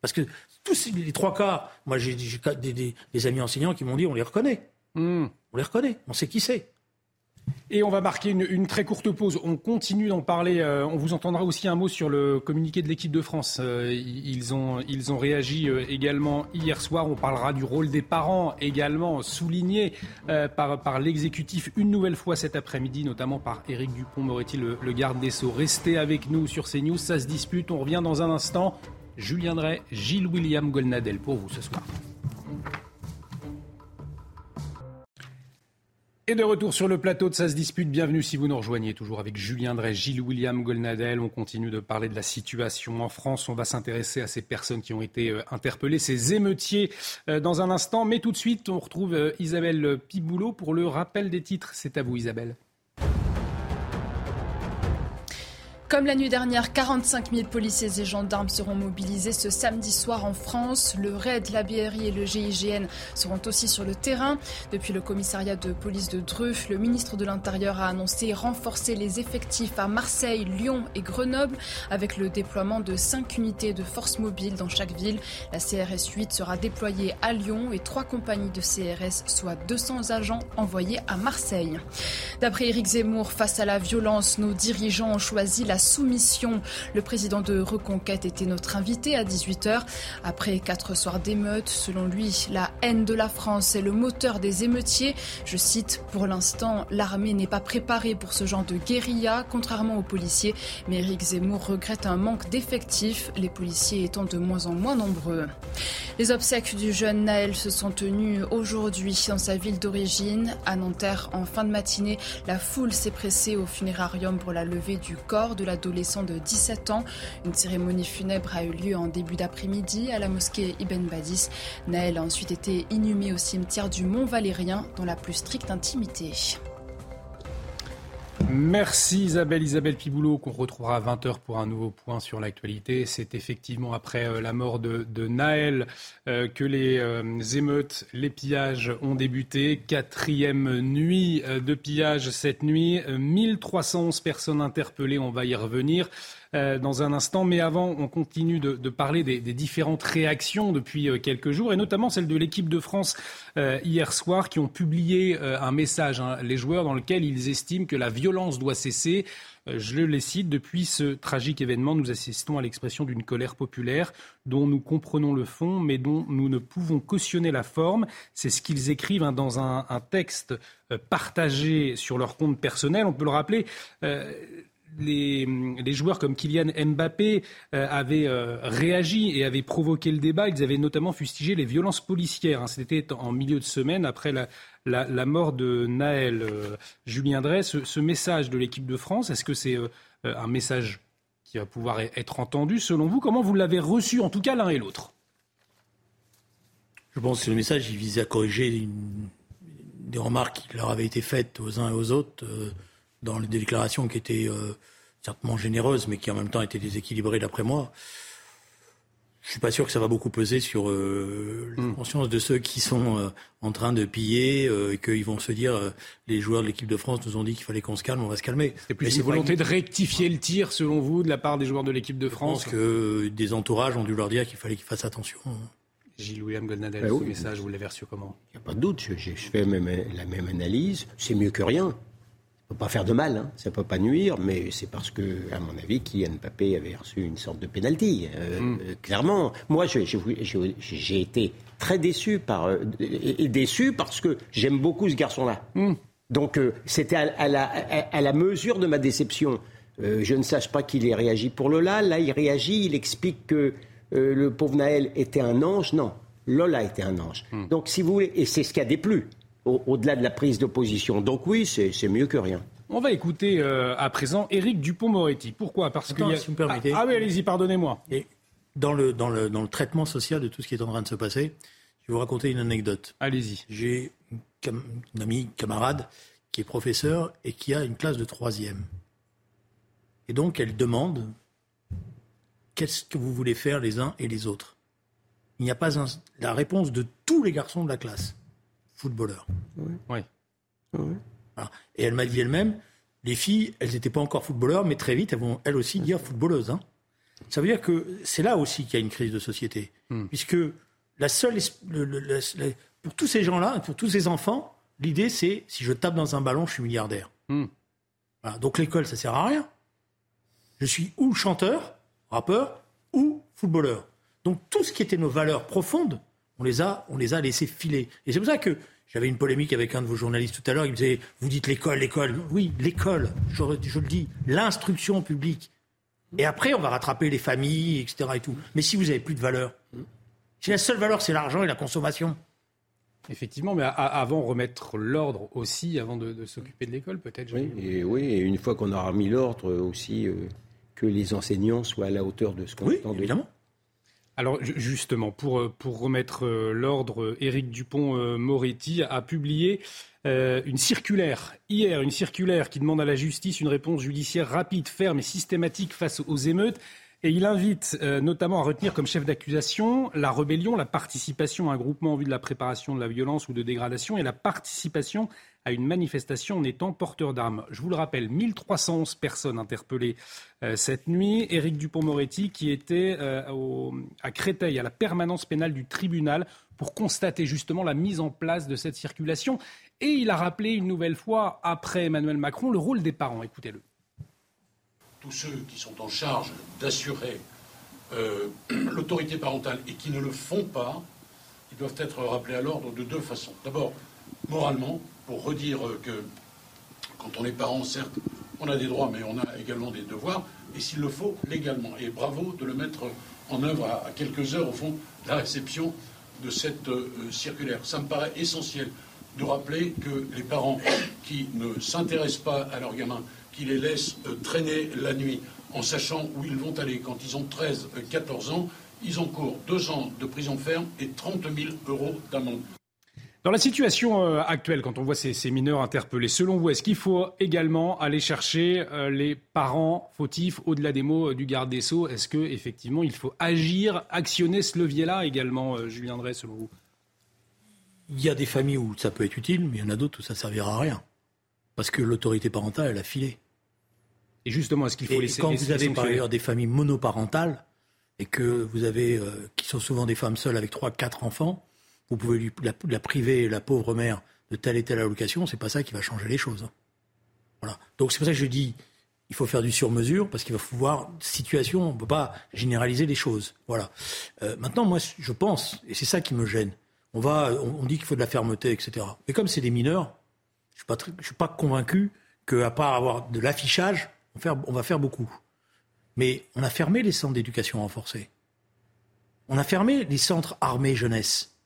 parce que tous les trois cas, moi j'ai des, des, amis enseignants qui m'ont dit on les reconnaît. Hmm. On les reconnaît, on sait qui c'est. Et on va marquer une, très courte pause. On continue d'en parler. Euh, on vous entendra aussi un mot sur le communiqué de l'équipe de France. Euh, ils, ont, ils ont réagi euh, également hier soir. On parlera du rôle des parents également, souligné par, par l'exécutif une nouvelle fois cet après-midi, notamment par Éric Dupont-Moretti, le, le, garde des Sceaux. Restez avec nous sur CNews. Ça se dispute. On revient dans un instant. Julien Drey, Gilles William Golnadel pour vous ce soir. Et de retour sur le plateau de Ça se dispute, bienvenue si vous nous rejoignez, toujours avec Julien Drey, Gilles William Golnadel. On continue de parler de la situation en France. On va s'intéresser à ces personnes qui ont été euh, interpellées, ces émeutiers euh, dans un instant. Mais tout de suite, on retrouve euh, Isabelle Piboulot pour le rappel des titres. C'est à vous Isabelle. Comme la nuit dernière, 45 000 policiers et gendarmes seront mobilisés ce samedi soir en France. Le RAID, la BRI et le GIGN seront aussi sur le terrain. Depuis le commissariat de police de Dreux, le ministre de l'Intérieur a annoncé renforcer les effectifs à Marseille, Lyon et Grenoble avec le déploiement de 5 unités de force mobile dans chaque ville. La CRS 8 sera déployée à Lyon et trois compagnies de CRS, soit 200 agents envoyés à Marseille. D'après Éric Zemmour, face à la violence, nos dirigeants ont choisi la soumission. Le président de Reconquête était notre invité à 18h. Après quatre soirs d'émeutes, selon lui, la haine de la France est le moteur des émeutiers. Je cite, pour l'instant, l'armée n'est pas préparée pour ce genre de guérilla, contrairement aux policiers. Mais Eric Zemmour regrette un manque d'effectifs, les policiers étant de moins en moins nombreux. Les obsèques du jeune Naël se sont tenues aujourd'hui dans sa ville d'origine, à Nanterre, en fin de matinée. La foule s'est pressée au funérarium pour la levée du corps de l'adolescent de 17 ans. Une cérémonie funèbre a eu lieu en début d'après-midi à la mosquée Ibn Badis. Naël a ensuite été inhumé au cimetière du Mont Valérien dans la plus stricte intimité. Merci Isabelle, Isabelle Piboulot, qu'on retrouvera à 20h pour un nouveau point sur l'actualité. C'est effectivement après euh, la mort de, Naël euh, que les euh, émeutes, les pillages ont débuté. Quatrième nuit de pillage cette nuit. 1311 personnes interpellées, on va y revenir. Euh, dans un instant. Mais avant, on continue de, parler des, différentes réactions depuis euh, quelques jours, et notamment celle de l'équipe de France euh, hier soir, qui ont publié un message, hein, les joueurs, dans lequel ils estiment que la violence doit cesser. Je les cite, depuis ce tragique événement, nous assistons à l'expression d'une colère populaire dont nous comprenons le fond, mais dont nous ne pouvons cautionner la forme. C'est ce qu'ils écrivent hein, dans un, texte partagé sur leur compte personnel. On peut le rappeler, les, joueurs comme Kylian Mbappé euh, avaient euh, réagi et avaient provoqué le débat. Ils avaient notamment fustigé les violences policières. Hein. C'était en milieu de semaine après la, mort de Naël. Euh, Julien Drey, ce, message de l'équipe de France, est-ce que c'est un message qui va pouvoir e-, être entendu selon vous? Comment vous l'avez reçu, en tout cas l'un et l'autre? Je pense que le message il visait à corriger des remarques qui leur avaient été faites aux uns et aux autres dans les déclarations qui étaient euh, certainement généreuses, mais qui en même temps étaient déséquilibrées d'après moi. Je suis pas sûr que ça va beaucoup peser sur euh, la hmm. conscience de ceux qui sont euh, en train de piller et qu'ils vont se dire les joueurs de l'équipe de France nous ont dit qu'il fallait qu'on se calme, on va se calmer. C'est plus une volonté de rectifier le tir selon vous de la part des joueurs de l'équipe de France. Je pense que des entourages ont dû leur dire qu'il fallait qu'ils fassent attention. Gilles-William Goldnadel, ben ce message, vous l'avez reçu comment? Il n'y a pas de doute, je, je fais même, la même analyse, c'est mieux que rien peut pas faire de mal, hein. ça peut pas nuire, mais c'est parce que, à mon avis, Kylian Mbappé avait reçu une sorte de pénalty. Euh, mm. euh, clairement, moi, j'ai été très déçu par euh, déçu parce que j'aime beaucoup ce garçon-là. Mm. Donc c'était à, la, à, la, mesure de ma déception. je ne sache pas qu'il ait réagi pour Lola. Là, il réagit, il explique que le pauvre Naël était un ange. Non, Lola était un ange. Mm. Donc, si vous voulez, et c'est ce qui a déplu au-delà de la prise d'opposition. Donc oui, c'est mieux que rien. On va écouter euh, à présent Éric Dupont-Moretti. Pourquoi? Parce que si vous me permettez. Ah, oui, allez-y, pardonnez-moi. dans le, dans, le, dans le traitement social de tout ce qui est en train de se passer, je vais vous raconter une anecdote. Allez-y. J'ai une, une amie, camarade, qui est professeur et qui a une classe de troisième. Et donc, elle demande qu'est-ce que vous voulez faire les uns et les autres? Il n'y a pas la réponse de tous les garçons de la classe footballeur. Oui. Et elle m'a dit elle-même, les filles, elles n'étaient pas encore footballeurs, mais très vite, elles vont elles aussi dire footballeuses. Hein. Ça veut dire que c'est là aussi qu'il y a une crise de société. Hmm. Puisque la seule, pour tous ces gens-là, pour tous ces enfants, l'idée c'est si je tape dans un ballon, je suis milliardaire. Hmm. Donc l'école, ça sert à rien. Je suis ou chanteur, rappeur, ou footballeur. Donc tout ce qui était nos valeurs profondes, on les a, on les a laissés filer. Et c'est pour ça que j'avais une polémique avec un de vos journalistes tout à l'heure. Il me disait, vous dites l'école, l'école. Oui, l'école, je, je, le dis, l'instruction publique. Et après, on va rattraper les familles, etc. Et tout. Mais si vous n'avez plus de valeur, si la seule valeur, c'est l'argent et la consommation. Effectivement, mais avant remettre l'ordre aussi, avant de, s'occuper de l'école, peut-être. Oui, et oui, et une fois qu'on aura mis l'ordre aussi, euh, que les enseignants soient à la hauteur de ce qu'on oui, évidemment. Alors justement, pour, euh, pour remettre euh, l'ordre, euh, Éric Dupont-Moretti a publié une circulaire hier, une circulaire qui demande à la justice une réponse judiciaire rapide, ferme et systématique face aux émeutes. Et il invite notamment à retenir comme chef d'accusation la rébellion, la participation à un groupement en vue de la préparation de la violence ou de dégradation et la participation à une manifestation en étant porteur d'armes. Je vous le rappelle, 1311 personnes interpellées euh, cette nuit. Éric Dupont-Moretti qui était euh, à Créteil, à la permanence pénale du tribunal, pour constater justement la mise en place de cette circulation. Et il a rappelé une nouvelle fois, après Emmanuel Macron, le rôle des parents. Écoutez-le. Tous ceux qui sont en charge d'assurer euh, l'autorité parentale et qui ne le font pas, ils doivent être rappelés à l'ordre de deux façons. D'abord, moralement, pour redire que quand on est parent, certes, on a des droits, mais on a également des devoirs, et s'il le faut, légalement. Et bravo de le mettre en œuvre à, quelques heures, au fond, la réception de cette euh, circulaire. Ça me paraît essentiel de rappeler que les parents qui ne s'intéressent pas à leurs gamins, qui les laissent euh, traîner la nuit en sachant où ils vont aller quand ils ont 13, 14 ans, ils encourent deux ans de prison ferme et 30 000 euros d'amende Dans la situation euh, actuelle, quand on voit ces, mineurs interpellés, selon vous, est-ce qu'il faut également aller chercher euh, les parents fautifs au-delà des mots du garde des Sceaux? Est-ce qu'effectivement, il faut agir, actionner ce levier-là également, Julien Drey, selon vous? Il y a des familles où ça peut être utile, mais il y en a d'autres où ça ne servira à rien. Parce que l'autorité parentale, elle a filé. Et justement, est-ce qu'il faut laisser Quand vous avez par ailleurs des familles monoparentales, et que vous avez, qui sont souvent des femmes seules avec trois, quatre enfants, vous pouvez lui, la, priver, la pauvre mère, de telle et telle allocation, c'est pas ça qui va changer les choses. Hein. Voilà. Donc c'est pour ça que je dis, il faut faire du sur-mesure parce qu'il va falloir situation, on ne peut pas généraliser les choses. Voilà. Euh, maintenant, moi, je pense, et c'est ça qui me gêne. On va, on, dit qu'il faut de la fermeté, etc. Mais comme c'est des mineurs, je ne suis pas convaincu qu'à part avoir de l'affichage, on, on va faire beaucoup. Mais on a fermé les centres d'éducation renforcée. On a fermé les centres armés jeunesse.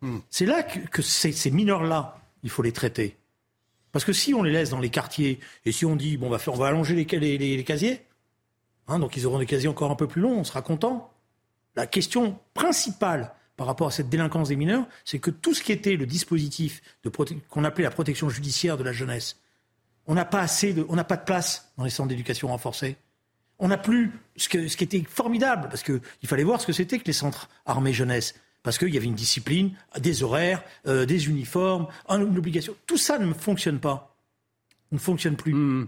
Hmm. C'est là que, ces, mineurs-là, il faut les traiter. Parce que si on les laisse dans les quartiers et si on dit, bon, on va, faire, on va allonger les, les, casiers, hein, donc ils auront des casiers encore un peu plus longs, on sera content. La question principale par rapport à cette délinquance des mineurs, c'est que tout ce qui était le dispositif qu'on appelait la protection judiciaire de la jeunesse, on n'a pas assez de, on n'a pas de place dans les centres d'éducation renforcés. On n'a plus ce, ce qui était formidable, parce qu'il fallait voir ce que c'était que les centres armés jeunesse parce qu'il y avait une discipline, des horaires, euh, des uniformes, une obligation. Tout ça ne fonctionne pas. Ne fonctionne plus. Hmm.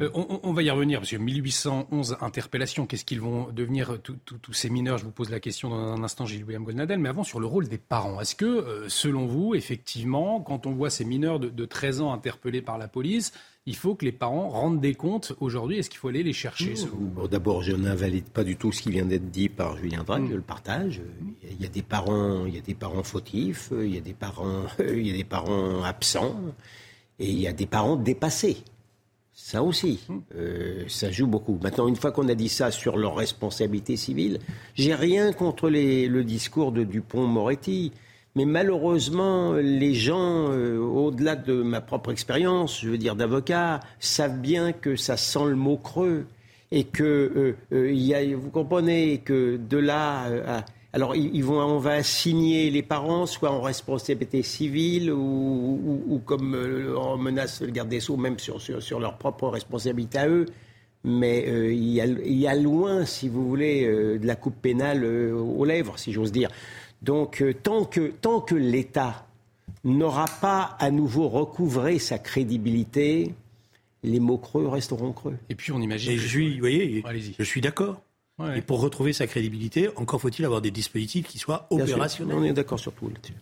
Euh, on, va y revenir, parce que 1811 interpellations, qu'est-ce qu'ils vont devenir tous ces mineurs Je vous pose la question dans un instant, Gilles William Goldnadel, mais avant sur le rôle des parents. Est-ce que, euh, selon vous, effectivement, quand on voit ces mineurs de, de 13 ans interpellés par la police, il faut que les parents rendent des comptes aujourd'hui? Est-ce qu'il faut aller les chercher D'abord, je n'invalide pas du tout ce qui vient d'être dit par Julien Drake, mm. je le partage. Il y a des parents, il y a des parents fautifs, il y a des parents, il y a des parents absents, et il y a des parents dépassés. Ça aussi, mm. euh, ça joue beaucoup. Maintenant, une fois qu'on a dit ça sur leur responsabilité civile, j'ai rien contre le discours de Dupont-Moretti. Mais malheureusement, les gens, euh, au-delà de ma propre expérience, je veux dire d'avocat, savent bien que ça sent le mot creux. Et que, euh, euh, y a, vous comprenez, que de là alors, ils vont, on va assigner les parents soit en responsabilité civile ou, ou, comme on menace le garde des Sceaux, même sur, sur, sur, leur propre responsabilité à eux. Mais il, y a, il, y a, loin, si vous voulez, de la coupe pénale aux lèvres, si j'ose dire. Donc euh, tant que, tant que l'État n'aura pas à nouveau recouvré sa crédibilité, les mots creux resteront creux. Et puis on imagine. je suis, voyez, je suis d'accord. Et pour retrouver sa crédibilité, encore faut-il avoir des dispositifs qui soient opérationnels. on est d'accord sur tout là-dessus.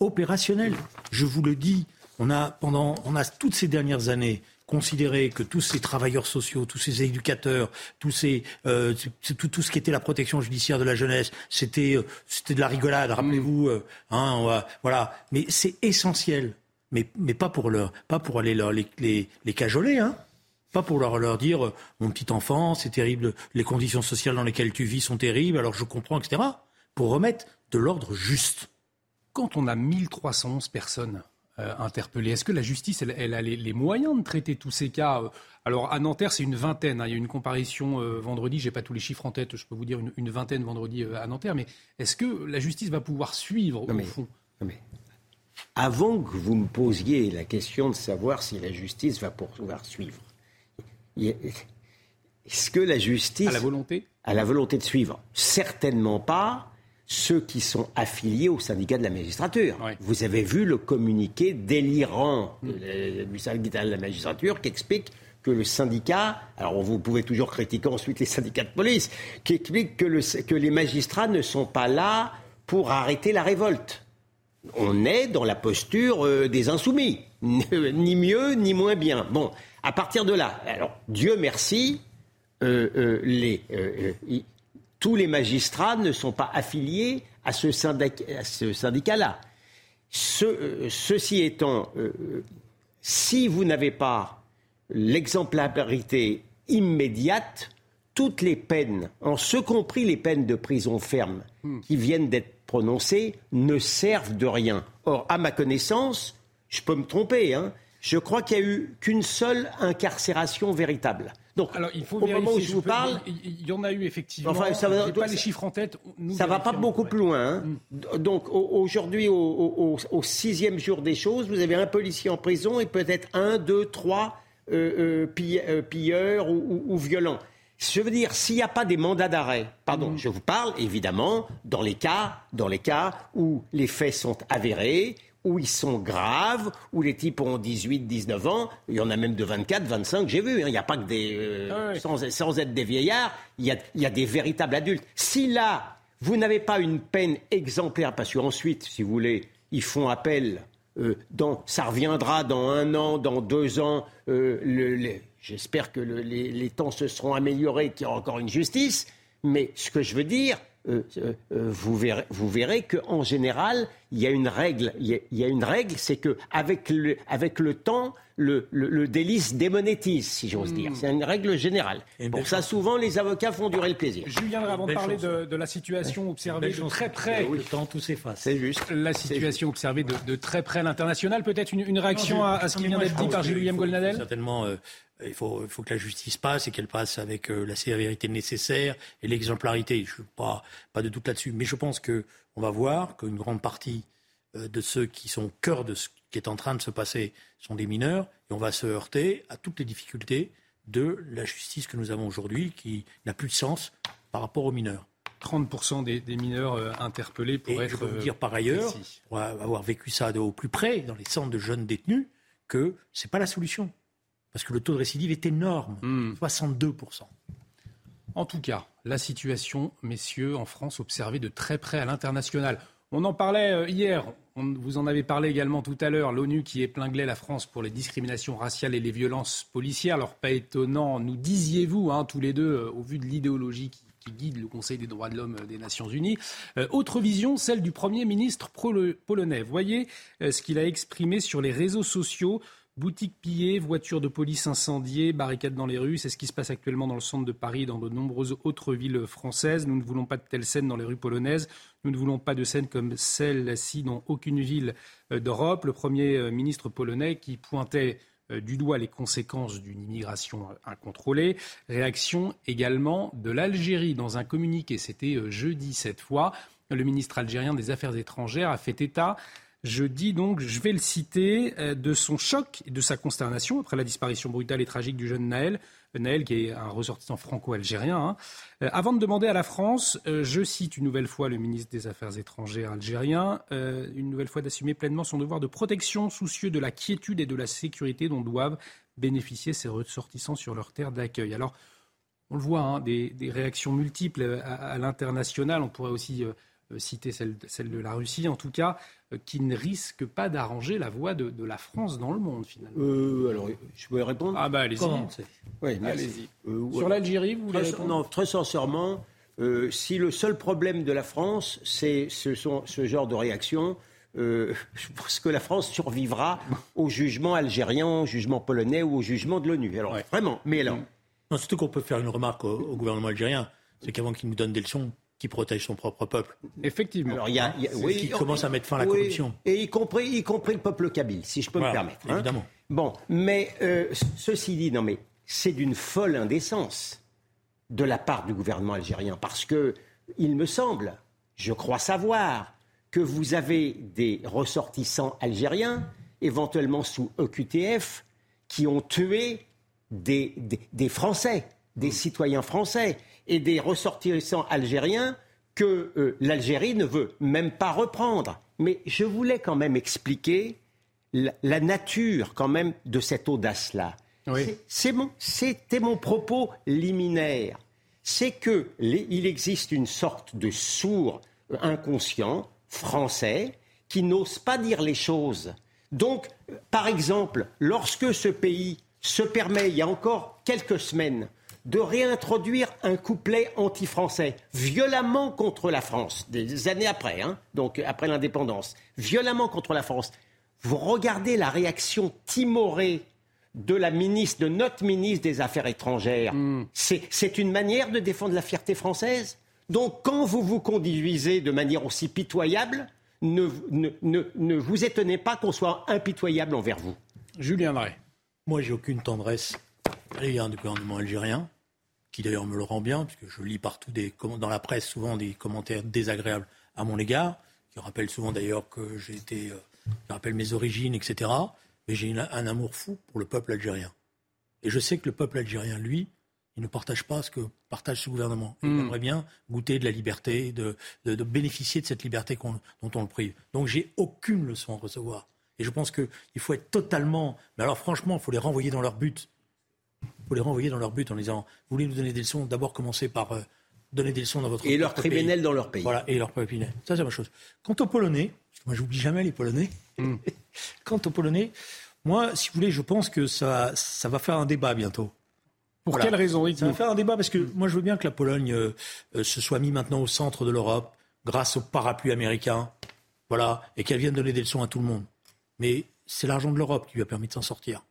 Opérationnels. Je vous le dis, on a pendant, on a toutes ces dernières années considérer que tous ces travailleurs sociaux, tous ces éducateurs, tous ces, euh, tout, tout, ce qui était la protection judiciaire de la jeunesse, c'était, euh, c'était de la rigolade. Rappelez-vous, euh, hein, voilà. Mais c'est essentiel. Mais, mais pas pour leur, pas pour aller leur, les, les, les cajoler, hein. Pas pour leur, leur dire, mon petit enfant, c'est terrible, les conditions sociales dans lesquelles tu vis sont terribles, alors je comprends, etc. Pour remettre de l'ordre juste. Quand on a 1311 personnes euh, interpellés. Est-ce que la justice, elle, a les, moyens de traiter tous ces cas euh, Alors à Nanterre, c'est une vingtaine. Hein. Il y a une comparution euh, vendredi. J'ai pas tous les chiffres en tête. Je peux vous dire une, vingtaine vendredi à Nanterre. Mais est-ce que la justice va pouvoir suivre au fond? Avant que vous me posiez la question de savoir si la justice va pouvoir suivre, est-ce que la justice a la volonté a la volonté de suivre? Certainement pas ceux qui sont affiliés au syndicat de la magistrature. Vous avez vu le communiqué délirant du syndicat de la magistrature qui explique que le syndicat, alors vous pouvez toujours critiquer ensuite les syndicats de police, qui explique que, que les magistrats ne sont pas là pour arrêter la révolte. On est dans la posture euh, des insoumis, ni mieux ni moins bien. Bon, à partir de là, alors Dieu merci, euh, euh, les, tous les magistrats ne sont pas affiliés à ce, syndicat-là. Euh, ceci étant, euh, si vous n'avez pas l'exemplarité immédiate, toutes les peines, en ce compris les peines de prison ferme hmm. qui viennent d'être prononcées, ne servent de rien. Or, à ma connaissance, je peux me tromper, hein, je crois qu'il n'y a eu qu'une seule incarcération véritable. Donc, Alors, il faut au moment où je vous parle, il y en a eu effectivement. Enfin, ça va, pas les chiffres en tête. ça ne va pas beaucoup plus loin. Hein. Mm. Donc, aujourd'hui, au, sixième jour des choses, vous avez un policier en prison et peut-être un, deux, trois euh, euh, euh, pilleurs ou, violents. Je veux dire, s'il n'y a pas des mandats d'arrêt, pardon, mm. je vous parle évidemment dans les cas, dans les cas où les faits sont avérés, où ils sont graves, où les types ont 18, 19 ans, il y en a même de 24, 25, j'ai vu, hein. il n'y a pas que des... Euh, ah sans, être des vieillards, il y, a, il y a des véritables adultes. Si là, vous n'avez pas une peine exemplaire, parce qu'ensuite, si vous voulez, ils font appel, euh, dans, ça reviendra dans un an, dans deux ans, euh, j'espère que les, les temps se seront améliorés, qu'il y aura encore une justice, mais ce que je veux dire, euh, euh, euh, vous verrez, vous verrez qu'en général, il y a une règle. Il y a, une règle, c'est que avec le, avec le temps, le, le, délit se démonétise, si j'ose dire. Hmm. C'est une règle générale. Pour ça, souvent, les avocats font durer le plaisir. Julien, avant de parler de, la situation observée de très près, le temps tout s'efface. C'est juste. La situation observée de, très près à l'international. Peut-être une, réaction à, ce qui vient d'être dit par Gilles-William Golnadel? Certainement il faut, il faut que la justice passe et qu'elle passe avec euh, la sévérité nécessaire et l'exemplarité. Je ne suis pas, pas de doute là-dessus. Mais je pense qu'on va voir qu'une grande partie euh, de ceux qui sont au cœur de ce qui est en train de se passer sont des mineurs et on va se heurter à toutes les difficultés de la justice que nous avons aujourd'hui qui n'a plus de sens par rapport aux mineurs. 30% des, mineurs euh, interpellés pour être. Je peux vous dire par ailleurs, pour avoir vécu ça au plus près dans les centres de jeunes détenus, que ce n'est pas la solution parce que le taux de récidive est énorme, 62%. Hmm. En tout cas, la situation, messieurs, en France, observée de très près à l'international. On en parlait euh, hier, vous en avez parlé également tout à l'heure, l'ONU qui épinglait la France pour les discriminations raciales et les violences policières. Alors pas étonnant, nous disiez-vous, hein, tous les deux, euh, au vu de l'idéologie qui, guide le Conseil des droits de l'homme des Nations Unies. Euh, autre vision, celle du Premier ministre polonais. Voyez ce qu'il a exprimé sur les réseaux sociaux Boutiques pillées, voitures de police incendiées, barricades dans les rues, c'est ce qui se passe actuellement dans le centre de Paris et dans de nombreuses autres villes françaises. Nous ne voulons pas de telles scènes dans les rues polonaises. Nous ne voulons pas de scènes comme celle-ci dans aucune ville euh, d'Europe. Le Premier euh, ministre polonais qui pointait euh, du doigt les conséquences d'une immigration incontrôlée. Réaction également de l'Algérie dans un communiqué, c'était jeudi cette fois. Le ministre algérien des Affaires étrangères a fait état je dis donc, je vais le citer, euh, de son choc et de sa consternation après la disparition brutale et tragique du jeune Naël. Euh, Naël, qui est un ressortissant franco-algérien. Hein. Euh, avant de demander à la France, je cite une nouvelle fois le ministre des Affaires étrangères algérien, une nouvelle fois d'assumer pleinement son devoir de protection, soucieux de la quiétude et de la sécurité dont doivent bénéficier ces ressortissants sur leur terre d'accueil. Alors, on le voit, hein, des, réactions multiples à, l'international. On pourrait aussi citer celle, celle, de la Russie, en tout cas. Euh, qui ne risque pas d'arranger la voix de, la France dans le monde, finalement euh, Alors, je peux répondre? Ah, bah allez-y. Oui, allez-y. Euh, Sur l'Algérie, vous voulez répondre? Non, très sincèrement, si le seul problème de la France, c'est ce, ce genre de réaction, je pense que la France survivra au jugement algérien, au jugement polonais ou au jugement de l'ONU. Alors, vraiment, mais alors. Non, surtout qu'on peut faire une remarque au, au gouvernement algérien, c'est qu'avant qu'il nous donne des leçons, qui protège son propre peuple. Effectivement. Alors, il y a, oui, qui commence à mettre fin à la corruption. Et y compris, y compris le peuple kabyle, si je peux me permettre. Hein. Évidemment. Bon, mais euh, ceci dit, non, mais c'est d'une folle indécence de la part du gouvernement algérien, parce que il me semble, je crois savoir, que vous avez des ressortissants algériens, éventuellement sous EQTF, qui ont tué des, des Français, des citoyens français et des ressortissants algériens que euh, l'Algérie ne veut même pas reprendre. Mais je voulais quand même expliquer la, nature quand même de cette audace-là. C'était mon propos liminaire. C'est qu'il existe une sorte de sourd inconscient français qui n'ose pas dire les choses. Donc, par exemple, lorsque ce pays se permet, il y a encore quelques semaines, de réintroduire un couplet anti-français, violemment contre la France, des années après, hein, donc après l'indépendance, violemment contre la France. Vous regardez la réaction timorée de la ministre, de notre ministre des Affaires étrangères. Hmm. C'est une manière de défendre la fierté française. Donc quand vous vous conduisez de manière aussi pitoyable, ne, ne, ne vous étonnez pas qu'on soit impitoyable envers vous. Julien Drey. Moi, j'ai aucune tendresse à l'égard du gouvernement algérien, qui d'ailleurs me le rend bien, puisque je lis partout des, dans la presse souvent des commentaires désagréables à mon égard, qui rappellent souvent d'ailleurs que j'ai été, euh, qui rappellent mes origines, etc. Mais j'ai un amour fou pour le peuple algérien. Et je sais que le peuple algérien, lui, il ne partage pas ce que partage ce gouvernement. Il hmm. aimerait bien goûter de la liberté, de, bénéficier de cette liberté dont on le prive. Donc j'ai aucune leçon à recevoir. Et je pense qu'il faut être totalement. Mais alors franchement, il faut les renvoyer dans leur but. Il faut les renvoyer dans leur but en disant Vous voulez nous donner des leçons D'abord commencer par euh, donner des leçons dans votre Et leurs criminels dans leur pays. Voilà, et leurs criminels. Ça, c'est ma chose. Quant aux Polonais, parce que moi, j'oublie jamais les Polonais. Hmm. Quant aux Polonais, moi, si vous voulez, je pense que ça, ça va faire un débat bientôt. Pour quelle raison Ça va faire un débat parce que moi je veux bien que la Pologne euh, euh, se soit mise maintenant au centre de l'Europe grâce au parapluie américain, voilà, et qu'elle vienne donner des leçons à tout le monde. Mais c'est l'argent de l'Europe qui lui a permis de s'en sortir.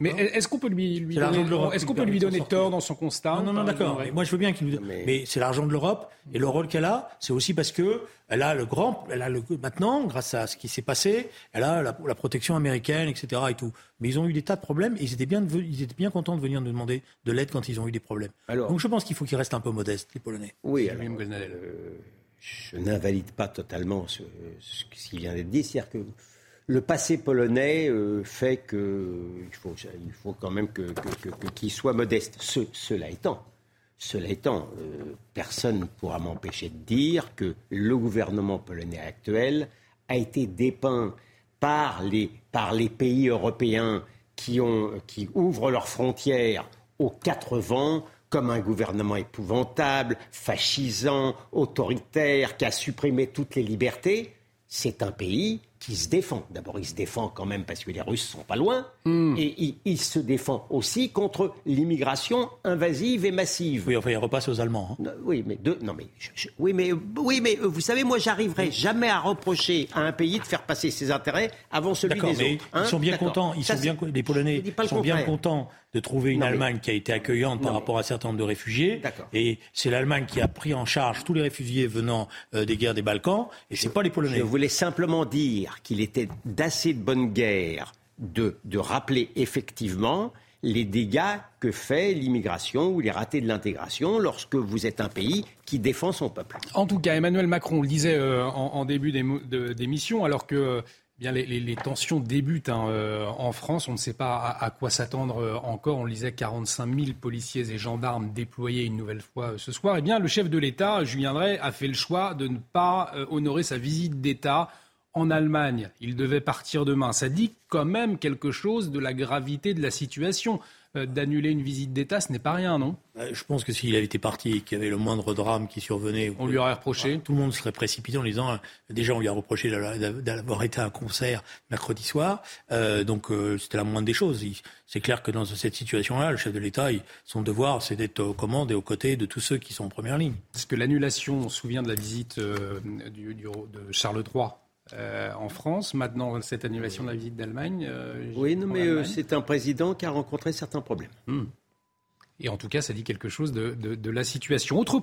Mais est-ce qu'on peut lui, donner, est-ce qu'on peut lui donner tort dans son constat Non, non, d'accord. Moi, je veux bien qu'il nous. Mais, mais c'est l'argent de l'Europe et le rôle qu'elle a, c'est aussi parce que elle a le grand, elle a le maintenant, grâce à ce qui s'est passé, elle a la, protection américaine, etc. et tout. Mais ils ont eu des tas de problèmes et ils étaient bien, ils étaient bien contents de venir nous demander de l'aide quand ils ont eu des problèmes. Donc je pense qu'il faut qu'ils restent un peu modestes, les Polonais. Oui. Alors, euh, je n'invalide pas totalement ce, ce qui vient d'être dit, c'est-à-dire que le passé polonais euh, fait qu'il faut, quand même qu'il soit modeste. cela étant, euh, personne ne pourra m'empêcher de dire que le gouvernement polonais actuel a été dépeint par les, pays européens qui, qui ouvrent leurs frontières aux quatre vents comme un gouvernement épouvantable, fascisant, autoritaire, qui a supprimé toutes les libertés. C'est un pays qui se défend. D'abord, il se défend quand même parce que les Russes sont pas loin, hmm. et il, se défend aussi contre l'immigration invasive et massive. Oui, enfin, il repasse aux Allemands. Hein. Oui, mais non, mais oui, mais oui, mais euh, vous savez, moi, j'arriverai jamais à reprocher à un pays de faire passer ses intérêts avant celui des mais autres. Hein. ils sont bien contents. Ils sont bien, les Polonais sont bien contents de trouver une Allemagne qui a été accueillante par rapport à un certain nombre de réfugiés. Et c'est l'Allemagne qui a pris en charge tous les réfugiés venant euh, des guerres des Balkans, et c'est pas les Polonais. Je voulais simplement dire qu'il était d'assez bonne guerre de, rappeler effectivement les dégâts que fait l'immigration ou les ratés de l'intégration lorsque vous êtes un pays qui défend son peuple. En tout cas, Emmanuel Macron le disait euh, en, début d'émission, alors que euh, bien les, tensions débutent hein, euh, en France. On ne sait pas à, quoi s'attendre encore. On lisait 45 000 policiers et gendarmes déployés une nouvelle fois ce soir. Eh bien, le chef de l'État, Julien Drey, a fait le choix de ne pas honorer sa visite d'État en Allemagne. Il devait partir demain. Ça dit quand même quelque chose de la gravité de la situation. Euh, d'annuler une visite d'État, ce n'est pas rien, non? Euh, Je pense que s'il avait été parti et qu'il y avait le moindre drame qui survenait... On lui aurait reproché Tout le monde serait précipité en disant... Euh, déjà, on lui a reproché d'avoir été à un concert mercredi soir. donc, c'était la moindre des choses. C'est clair que dans cette situation-là, le chef de l'État, son devoir, c'est d'être aux commandes et aux côtés de tous ceux qui sont en première ligne. Est-ce que l'annulation, on se souvient de la visite du, de Charles III euh, en France. Maintenant, cette annulation de la visite d'Allemagne. Euh, oui, non, mais euh, c'est un président qui a rencontré certains problèmes. Hmm. Et en tout cas, ça dit quelque chose de, la situation. Autre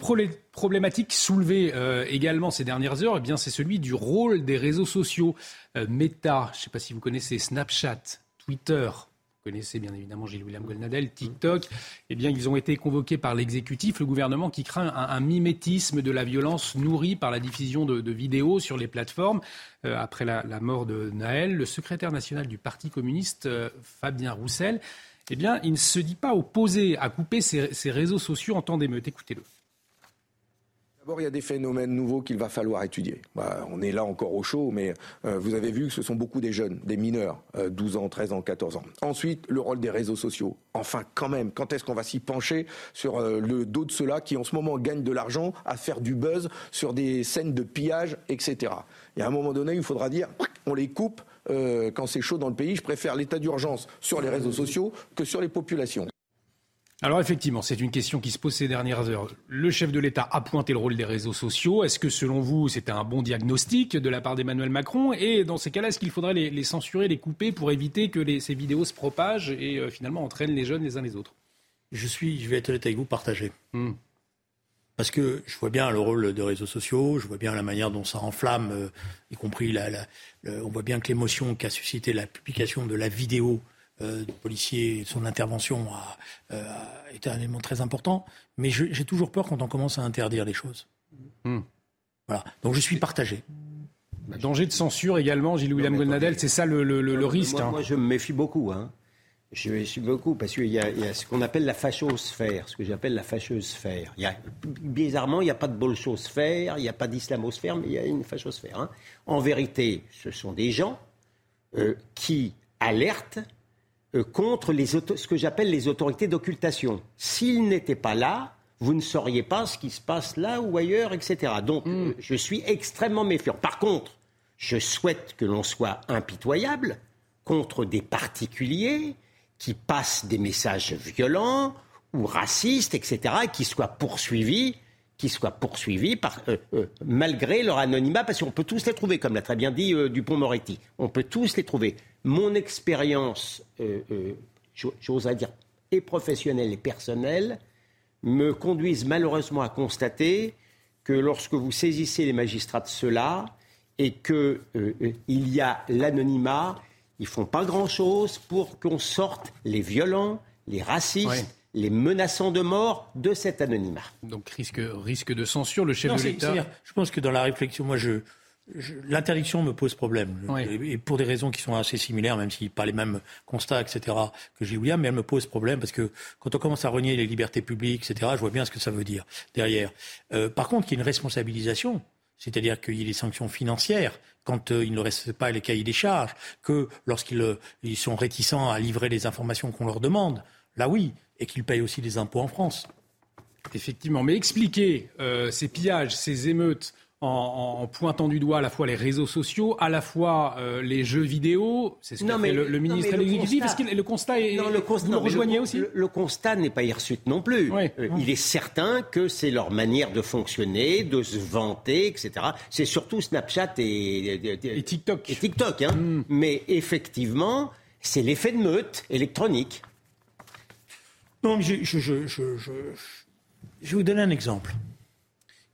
problématique soulevée également ces dernières heures, eh bien, c'est celui du rôle des réseaux sociaux. Meta, je ne sais pas si vous connaissez Snapchat, Twitter, connaissez bien évidemment Gilles-William Golnadel, TikTok, eh bien, ils ont été convoqués par l'exécutif, le gouvernement qui craint un, mimétisme de la violence nourrie par la diffusion de, vidéos sur les plateformes. Euh, après la, mort de Naël, le secrétaire national du Parti communiste, euh, Fabien Roussel, eh bien, il ne se dit pas opposé à couper ces réseaux sociaux en temps d'émeute. Écoutez-le. D'abord, il y a des phénomènes nouveaux qu'il va falloir étudier. Bah, on est là encore au chaud, mais euh, vous avez vu que ce sont beaucoup des jeunes, des mineurs, 12 euh, ans, 13 ans, 14 ans. Ensuite, le rôle des réseaux sociaux. Enfin, quand même, quand est-ce qu'on va s'y pencher sur euh, le dos de ceux-là qui, en ce moment, gagnent de l'argent à faire du buzz sur des scènes de pillage, etc. Et à un moment donné, il faudra dire, on les coupe quand c'est chaud dans le pays. Je préfère l'état d'urgence sur les réseaux sociaux que sur les populations. Alors effectivement, c'est une question qui se pose ces dernières heures. Le chef de l'État a pointé le rôle des réseaux sociaux. Est-ce que selon vous, c'était un bon diagnostic de la part d'Emmanuel Macron? Et dans ces cas-là, est-ce qu'il faudrait les, censurer, les couper pour éviter que ces vidéos se propagent et euh, finalement entraînent les jeunes les uns les autres? Je suis, je vais être honnête avec vous, partagé. Hmm. Parce que je vois bien le rôle des réseaux sociaux, je vois bien la manière dont ça enflamme, euh, y compris la, on voit bien que l'émotion qu'a suscité la publication de la vidéo euh, du policier, son intervention a, euh, été un élément très important. Mais j'ai toujours peur quand on commence à interdire les choses. Hmm. Voilà. Donc je suis partagé. Danger de censure également, Gilles-William Golnadel, c'est ça le, le, risque. Moi, hein. moi, je me méfie beaucoup. Hein. Je me suis beaucoup parce qu'il y, y, a ce qu'on appelle la fachosphère, ce que j'appelle la fachosphère. Il y a, bizarrement, il n'y a pas de bolchosphère, il n'y a pas d'islamosphère, mais il y a une fachosphère. Hein. En vérité, ce sont des gens euh, qui alertent euh, contre les ce que j'appelle les autorités d'occultation. S'ils n'étaient pas là, vous ne sauriez pas ce qui se passe là ou ailleurs, etc. Donc, hmm. euh, je suis extrêmement méfiant. Par contre, je souhaite que l'on soit impitoyable contre des particuliers qui passent des messages violents ou racistes, etc., qui soient poursuivis qui soient poursuivis par, euh, euh, malgré leur anonymat, parce qu'on peut tous les trouver, comme l'a très bien dit euh, Dupont-Moretti. On peut tous les trouver. Mon expérience, j'oserais dire, et professionnelle et personnelle, me conduisent malheureusement à constater que lorsque vous saisissez les magistrats de cela et qu'il y a l'anonymat, ils font pas grand-chose pour qu'on sorte les violents, les racistes, les menaçants de mort de cet anonymat. Donc risque, risque de censure, le chef de l'État. Je pense que dans la réflexion, moi, je, l'interdiction me pose problème, et pour des raisons qui sont assez similaires, même si pas les mêmes constats, etc. que j'ai William, mais elle me pose problème parce que quand on commence à renier les libertés publiques, etc. Je vois bien ce que ça veut dire derrière. Euh, par contre, il y a une responsabilisation c'est-à-dire qu'il y ait des sanctions financières quand euh, ils ne respectent pas les cahiers des charges, que lorsqu'ils euh, sont réticents à livrer les informations qu'on leur demande, là oui, et qu'ils payent aussi des impôts en France. Effectivement, mais expliquer euh, ces pillages, ces émeutes en, pointant du doigt à la fois les réseaux sociaux, à la fois euh, les jeux vidéo. C'est ce que fait le, ministre de l'exécutif. Est-ce que le constat est. Non, le constat, vous le rejoignez aussi le, constat n'est pas hirsute non plus. Euh, il est certain que c'est leur manière de fonctionner, de se vanter, etc. C'est surtout Snapchat et, TikTok. Et TikTok hein. Mm. Mais effectivement, c'est l'effet de meute électronique. Je, je, je, je, vais vous donner un exemple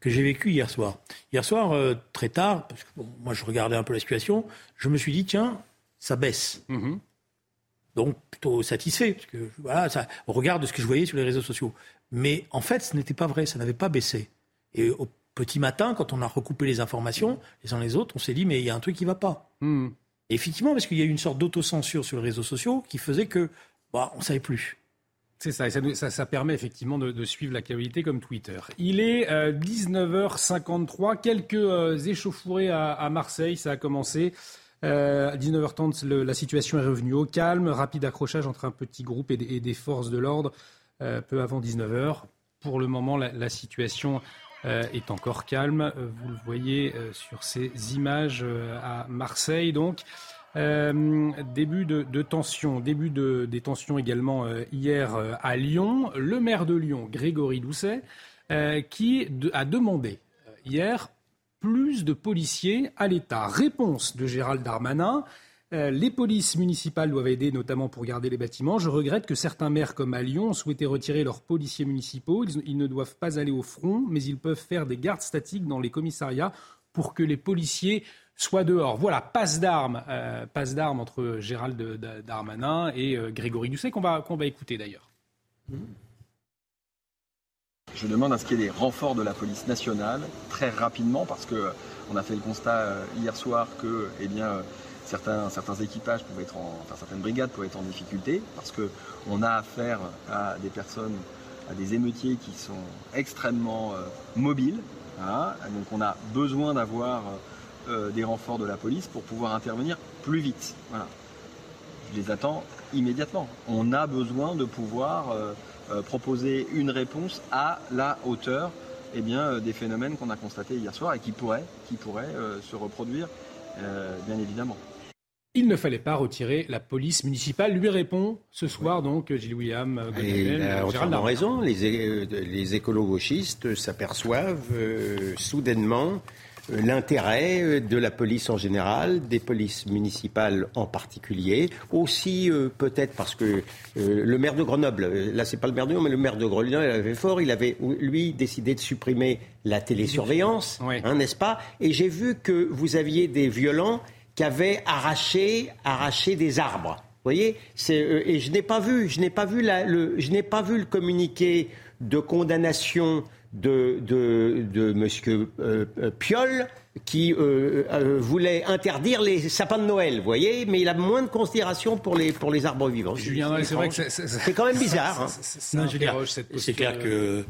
que j'ai vécu hier soir. Hier soir, euh, très tard, parce que moi je regardais un peu la situation, je me suis dit, tiens, ça baisse. Mhm. Donc plutôt satisfait, parce que voilà, ça, on regarde ce que je voyais sur les réseaux sociaux. Mais en fait, ce n'était pas vrai, ça n'avait pas baissé. Et au petit matin, quand on a recoupé les informations, les uns les autres, on s'est dit, mais il y a un truc qui ne va pas. Mhm. Et effectivement, parce qu'il y a eu une sorte d'autocensure sur les réseaux sociaux qui faisait que, bah, on ne savait plus. C'est ça, et ça, permet effectivement de, suivre la qualité comme Twitter. Il est 19h53, euh, quelques euh, échauffourées à, Marseille, ça a commencé. Euh, à 19h30, la situation est revenue au calme, rapide accrochage entre un petit groupe et des, forces de l'ordre peu avant 19h. Pour le moment, la, la situation est encore calme. Vous le voyez sur ces images à Marseille, donc. Euh, début de, de tension, début de, des tensions également euh, hier euh, à Lyon. Le maire de Lyon, Grégory Doucet, qui a demandé hier plus de policiers à l'État. Réponse de Gérald Darmanin. Les polices municipales doivent aider, notamment pour garder les bâtiments. Je regrette que certains maires, comme à Lyon, ont souhaité retirer leurs policiers municipaux. Ils, ne doivent pas aller au front, mais ils peuvent faire des gardes statiques dans les commissariats pour que les policiers soit dehors. Voilà, passe d'armes, euh, passe d'armes entre Gérald Darmanin et euh, Grégory Doucet, qu'on va, va écouter d'ailleurs. Je demande à ce qu'il y ait des renforts de la police nationale très rapidement parce que on a fait le constat euh, hier soir que eh bien, certains, certains équipages pouvaient être en, certaines brigades pouvaient être en difficulté parce qu'on a affaire à des personnes, à des émeutiers qui sont extrêmement mobiles. Hein. donc on a besoin d'avoir euh, des renforts de la police pour pouvoir intervenir plus vite. Voilà. Je les attends immédiatement. On a besoin de pouvoir euh, euh, proposer une réponse à la hauteur eh bien, des phénomènes qu'on a constatés hier soir et qui pourraient, qui pourraient se reproduire, bien évidemment. Il ne fallait pas retirer la police municipale, lui répond ce soir donc Gilles William. il a entièrement raison. Les, les écolo-gauchistes s'aperçoivent soudainement l'intérêt de la police en général, des polices municipales en particulier, aussi peut-être parce que le maire de Grenoble, là c'est pas le maire de Lyon, mais le maire de Grenoble avait fort, il avait lui décidé de supprimer la télésurveillance, hein, n'est-ce pas? Et j'ai vu que vous aviez des violents qui avaient arraché, arraché des arbres. Vous voyez, et je n'ai pas vu, je n'ai pas vu le, je n'ai pas vu le communiqué de condamnation de, de, de M. Euh, euh, Piolle qui euh, voulait interdire les sapins de Noël, vous voyez, mais il a moins de considération pour les, pour les arbres vivants. Julien, c'est vrai que c'est quand même bizarre. Hein. C'est clair que,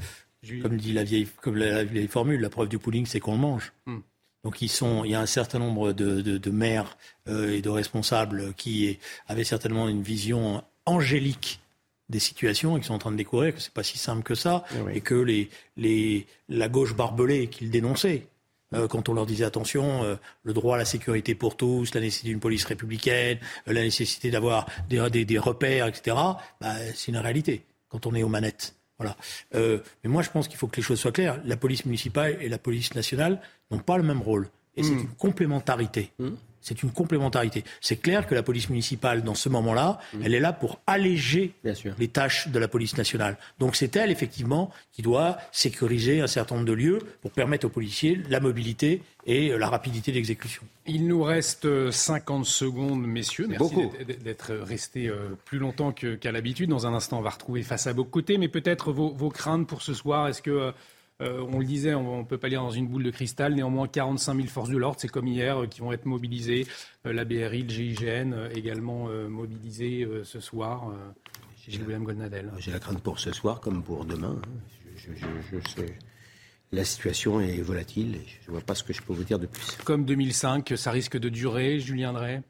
comme dit la vieille, comme la, vieille formule, la preuve du pudding, c'est qu'on le mange. Hmm. Donc ils sont, il y a un certain nombre de, de, de maires et de responsables qui avaient certainement une vision angélique des situations et qui sont en train de découvrir que c'est pas si simple que ça eh et que les, les, la gauche barbelée qu'ils dénonçaient euh, quand on leur disait attention, euh, le droit à la sécurité pour tous, la nécessité d'une police républicaine, euh, la nécessité d'avoir des, des, des, repères, etc., bah, c'est une réalité quand on est aux manettes. Voilà. mais moi, je pense qu'il faut que les choses soient claires. La police municipale et la police nationale n'ont pas le même rôle. Et c'est hmm. une complémentarité. Hmm. C'est une complémentarité. C'est clair que la police municipale, dans ce moment-là, mmh. elle est là pour alléger les tâches de la police nationale. Donc c'est elle, effectivement, qui doit sécuriser un certain nombre de lieux pour permettre aux policiers la mobilité et euh, la rapidité d'exécution. Il nous reste 50 secondes, messieurs. Merci d'être restés euh, plus longtemps qu'à l'habitude. Dans un instant, on va retrouver face à vos côtés, mais peut-être vos, vos, craintes pour ce soir. Est-ce que euh, on le disait, on ne peut pas lire dans une boule de cristal. Néanmoins, 45 000 forces de l'ordre, c'est comme hier, euh, qui vont être mobilisées. Euh, la BRI, le GIGN également mobilisés ce soir. J'ai William Goldnadel. J'ai la crainte pour ce soir comme pour demain. Hein. Je, sais. La situation est volatile. je ne vois pas ce que je peux vous dire de plus. Comme 2005, ça risque de durer, Julien Drey?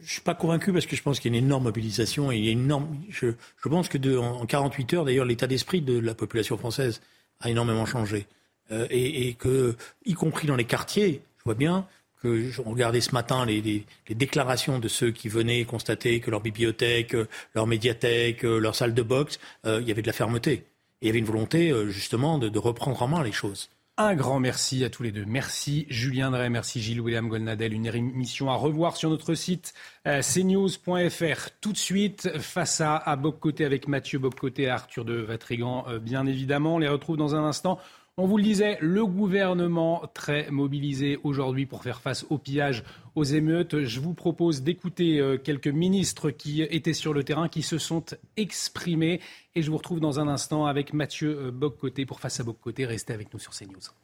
Je ne suis pas convaincu parce que je pense qu'il y a une énorme mobilisation et une énorme. Je, pense que en 48 heures, d'ailleurs, l'état d'esprit de la population française a énormément changé. Euh, et, que, y compris dans les quartiers, je vois bien que je regardais ce matin les, les, déclarations de ceux qui venaient constater que leur bibliothèque, leur médiathèque, leur salle de boxe, euh, il y avait de la fermeté. Et il y avait une volonté euh, justement de, de, reprendre en main les choses. Un grand merci à tous les deux. Merci Julien Drey, merci Gilles William Golnadel. Une émission à revoir sur notre site cnews.fr. Tout de suite, face à, à Côté avec Mathieu Boccoté et Arthur de Vatrigan, bien évidemment. On les retrouve dans un instant. On vous le disait, le gouvernement très mobilisé aujourd'hui pour faire face au pillage, aux émeutes. Je vous propose d'écouter euh, quelques ministres qui étaient sur le terrain, qui se sont exprimés. Et je vous retrouve dans un instant avec Mathieu euh, Boccoté pour Face à Boccoté. Restez avec nous sur CNews.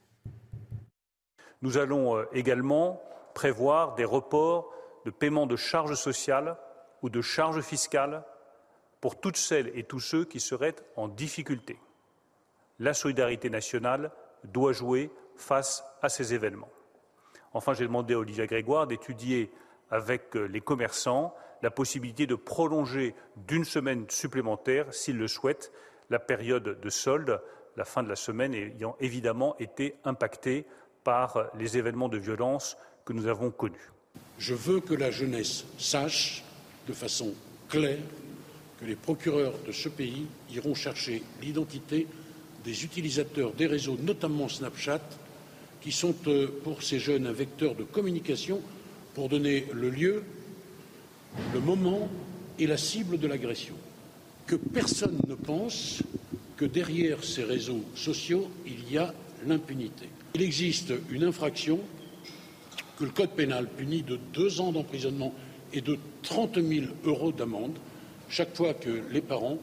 Nous allons euh, également prévoir des reports de paiement de charges sociales ou de charges fiscales pour toutes celles et tous ceux qui seraient en difficulté la solidarité nationale doit jouer face à ces événements. Enfin, j'ai demandé à Olivia Grégoire d'étudier avec euh, les commerçants la possibilité de prolonger d'une semaine supplémentaire, s'ils le souhaitent, la période de solde, la fin de la semaine ayant évidemment été impactée par euh, les événements de violence que nous avons connus. Je veux que la jeunesse sache de façon claire que les procureurs de ce pays iront chercher l'identité des utilisateurs des réseaux, notamment Snapchat, qui sont euh, pour ces jeunes un vecteur de communication pour donner le lieu, le moment et la cible de l'agression. Que personne ne pense que derrière ces réseaux sociaux, il y a l'impunité. Il existe une infraction que le Code pénal punit de deux ans d'emprisonnement et de 30 000 euros d'amende chaque fois que les parents,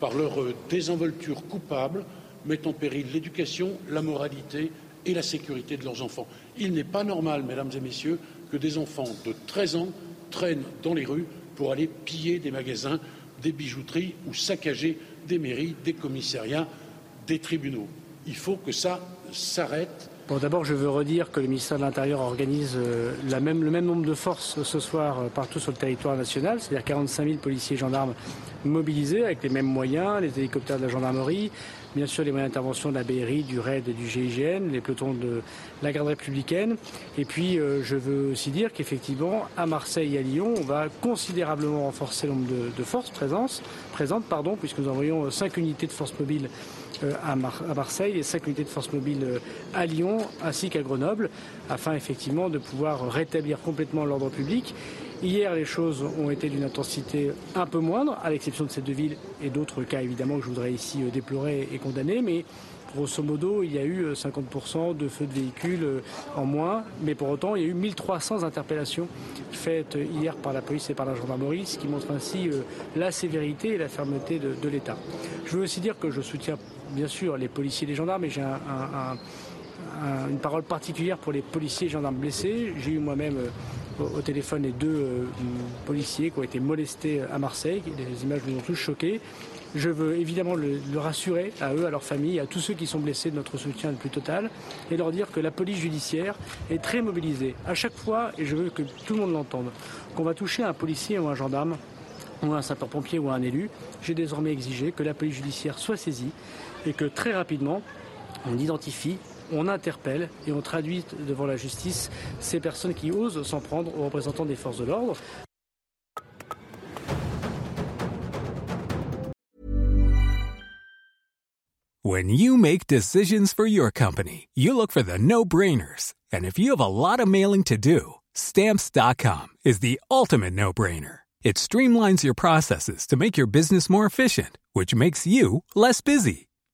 par leur désinvolture coupable, mettent en péril l'éducation, la moralité et la sécurité de leurs enfants. Il n'est pas normal, mesdames et messieurs, que des enfants de 13 ans traînent dans les rues pour aller piller des magasins, des bijouteries ou saccager des mairies, des commissariats, des tribunaux. Il faut que ça s'arrête. Bon, D'abord, je veux redire que le ministère de l'Intérieur organise euh, le même nombre de forces ce soir euh, partout sur le territoire national, c'est-à-dire 45 000 policiers et gendarmes mobilisés avec les mêmes moyens, les hélicoptères de la gendarmerie, bien sûr les moyens d'intervention de la BRI, du RAID et du GIGN, les pelotons de la garde républicaine. Et puis euh, je veux aussi dire qu'effectivement à Marseille et à Lyon, on va considérablement renforcer le nombre de, forces présentes, pardon, puisque nous envoyons cinq unités de forces mobiles euh, à, Marseille et cinq unités de forces mobiles euh, à Lyon ainsi qu'à Grenoble, afin effectivement de pouvoir rétablir complètement l'ordre public. Hier, les choses ont été d'une intensité un peu moindre, à l'exception de ces deux villes et d'autres cas évidemment que je voudrais ici euh, déplorer et condamner, mais grosso modo, il y a eu 50% de feux de véhicules en moins, mais pour autant, il y a eu 1300 interpellations faites hier par la police et par la gendarmerie, ce qui montre ainsi la sévérité et la fermeté de, l'État. Je veux aussi dire que je soutiens bien sûr les policiers et les gendarmes, mais j'ai une parole particulière pour les policiers et gendarmes blessés. J'ai eu moi-même euh, au, téléphone les deux euh, policiers qui ont été molestés à Marseille. Les images nous ont tous choqués. Je veux évidemment le, rassurer à eux, à leurs familles, à tous ceux qui sont blessés de notre soutien le plus total et leur dire que la police judiciaire est très mobilisée. À chaque fois, et je veux que tout le monde l'entende, qu'on va toucher un policier ou un gendarme, ou un sapeur-pompier ou un élu, j'ai désormais exigé que la police judiciaire soit saisie et que très rapidement, on identifie, on interpelle et on traduit devant la justice ces personnes qui osent s'en prendre aux représentants des forces de l'ordre. When you make decisions for your company, you look for the no-brainers. And if you have a lot of mailing to do, stamps.com is the ultimate no-brainer. It streamlines your processes to make your business more efficient, which makes you less busy.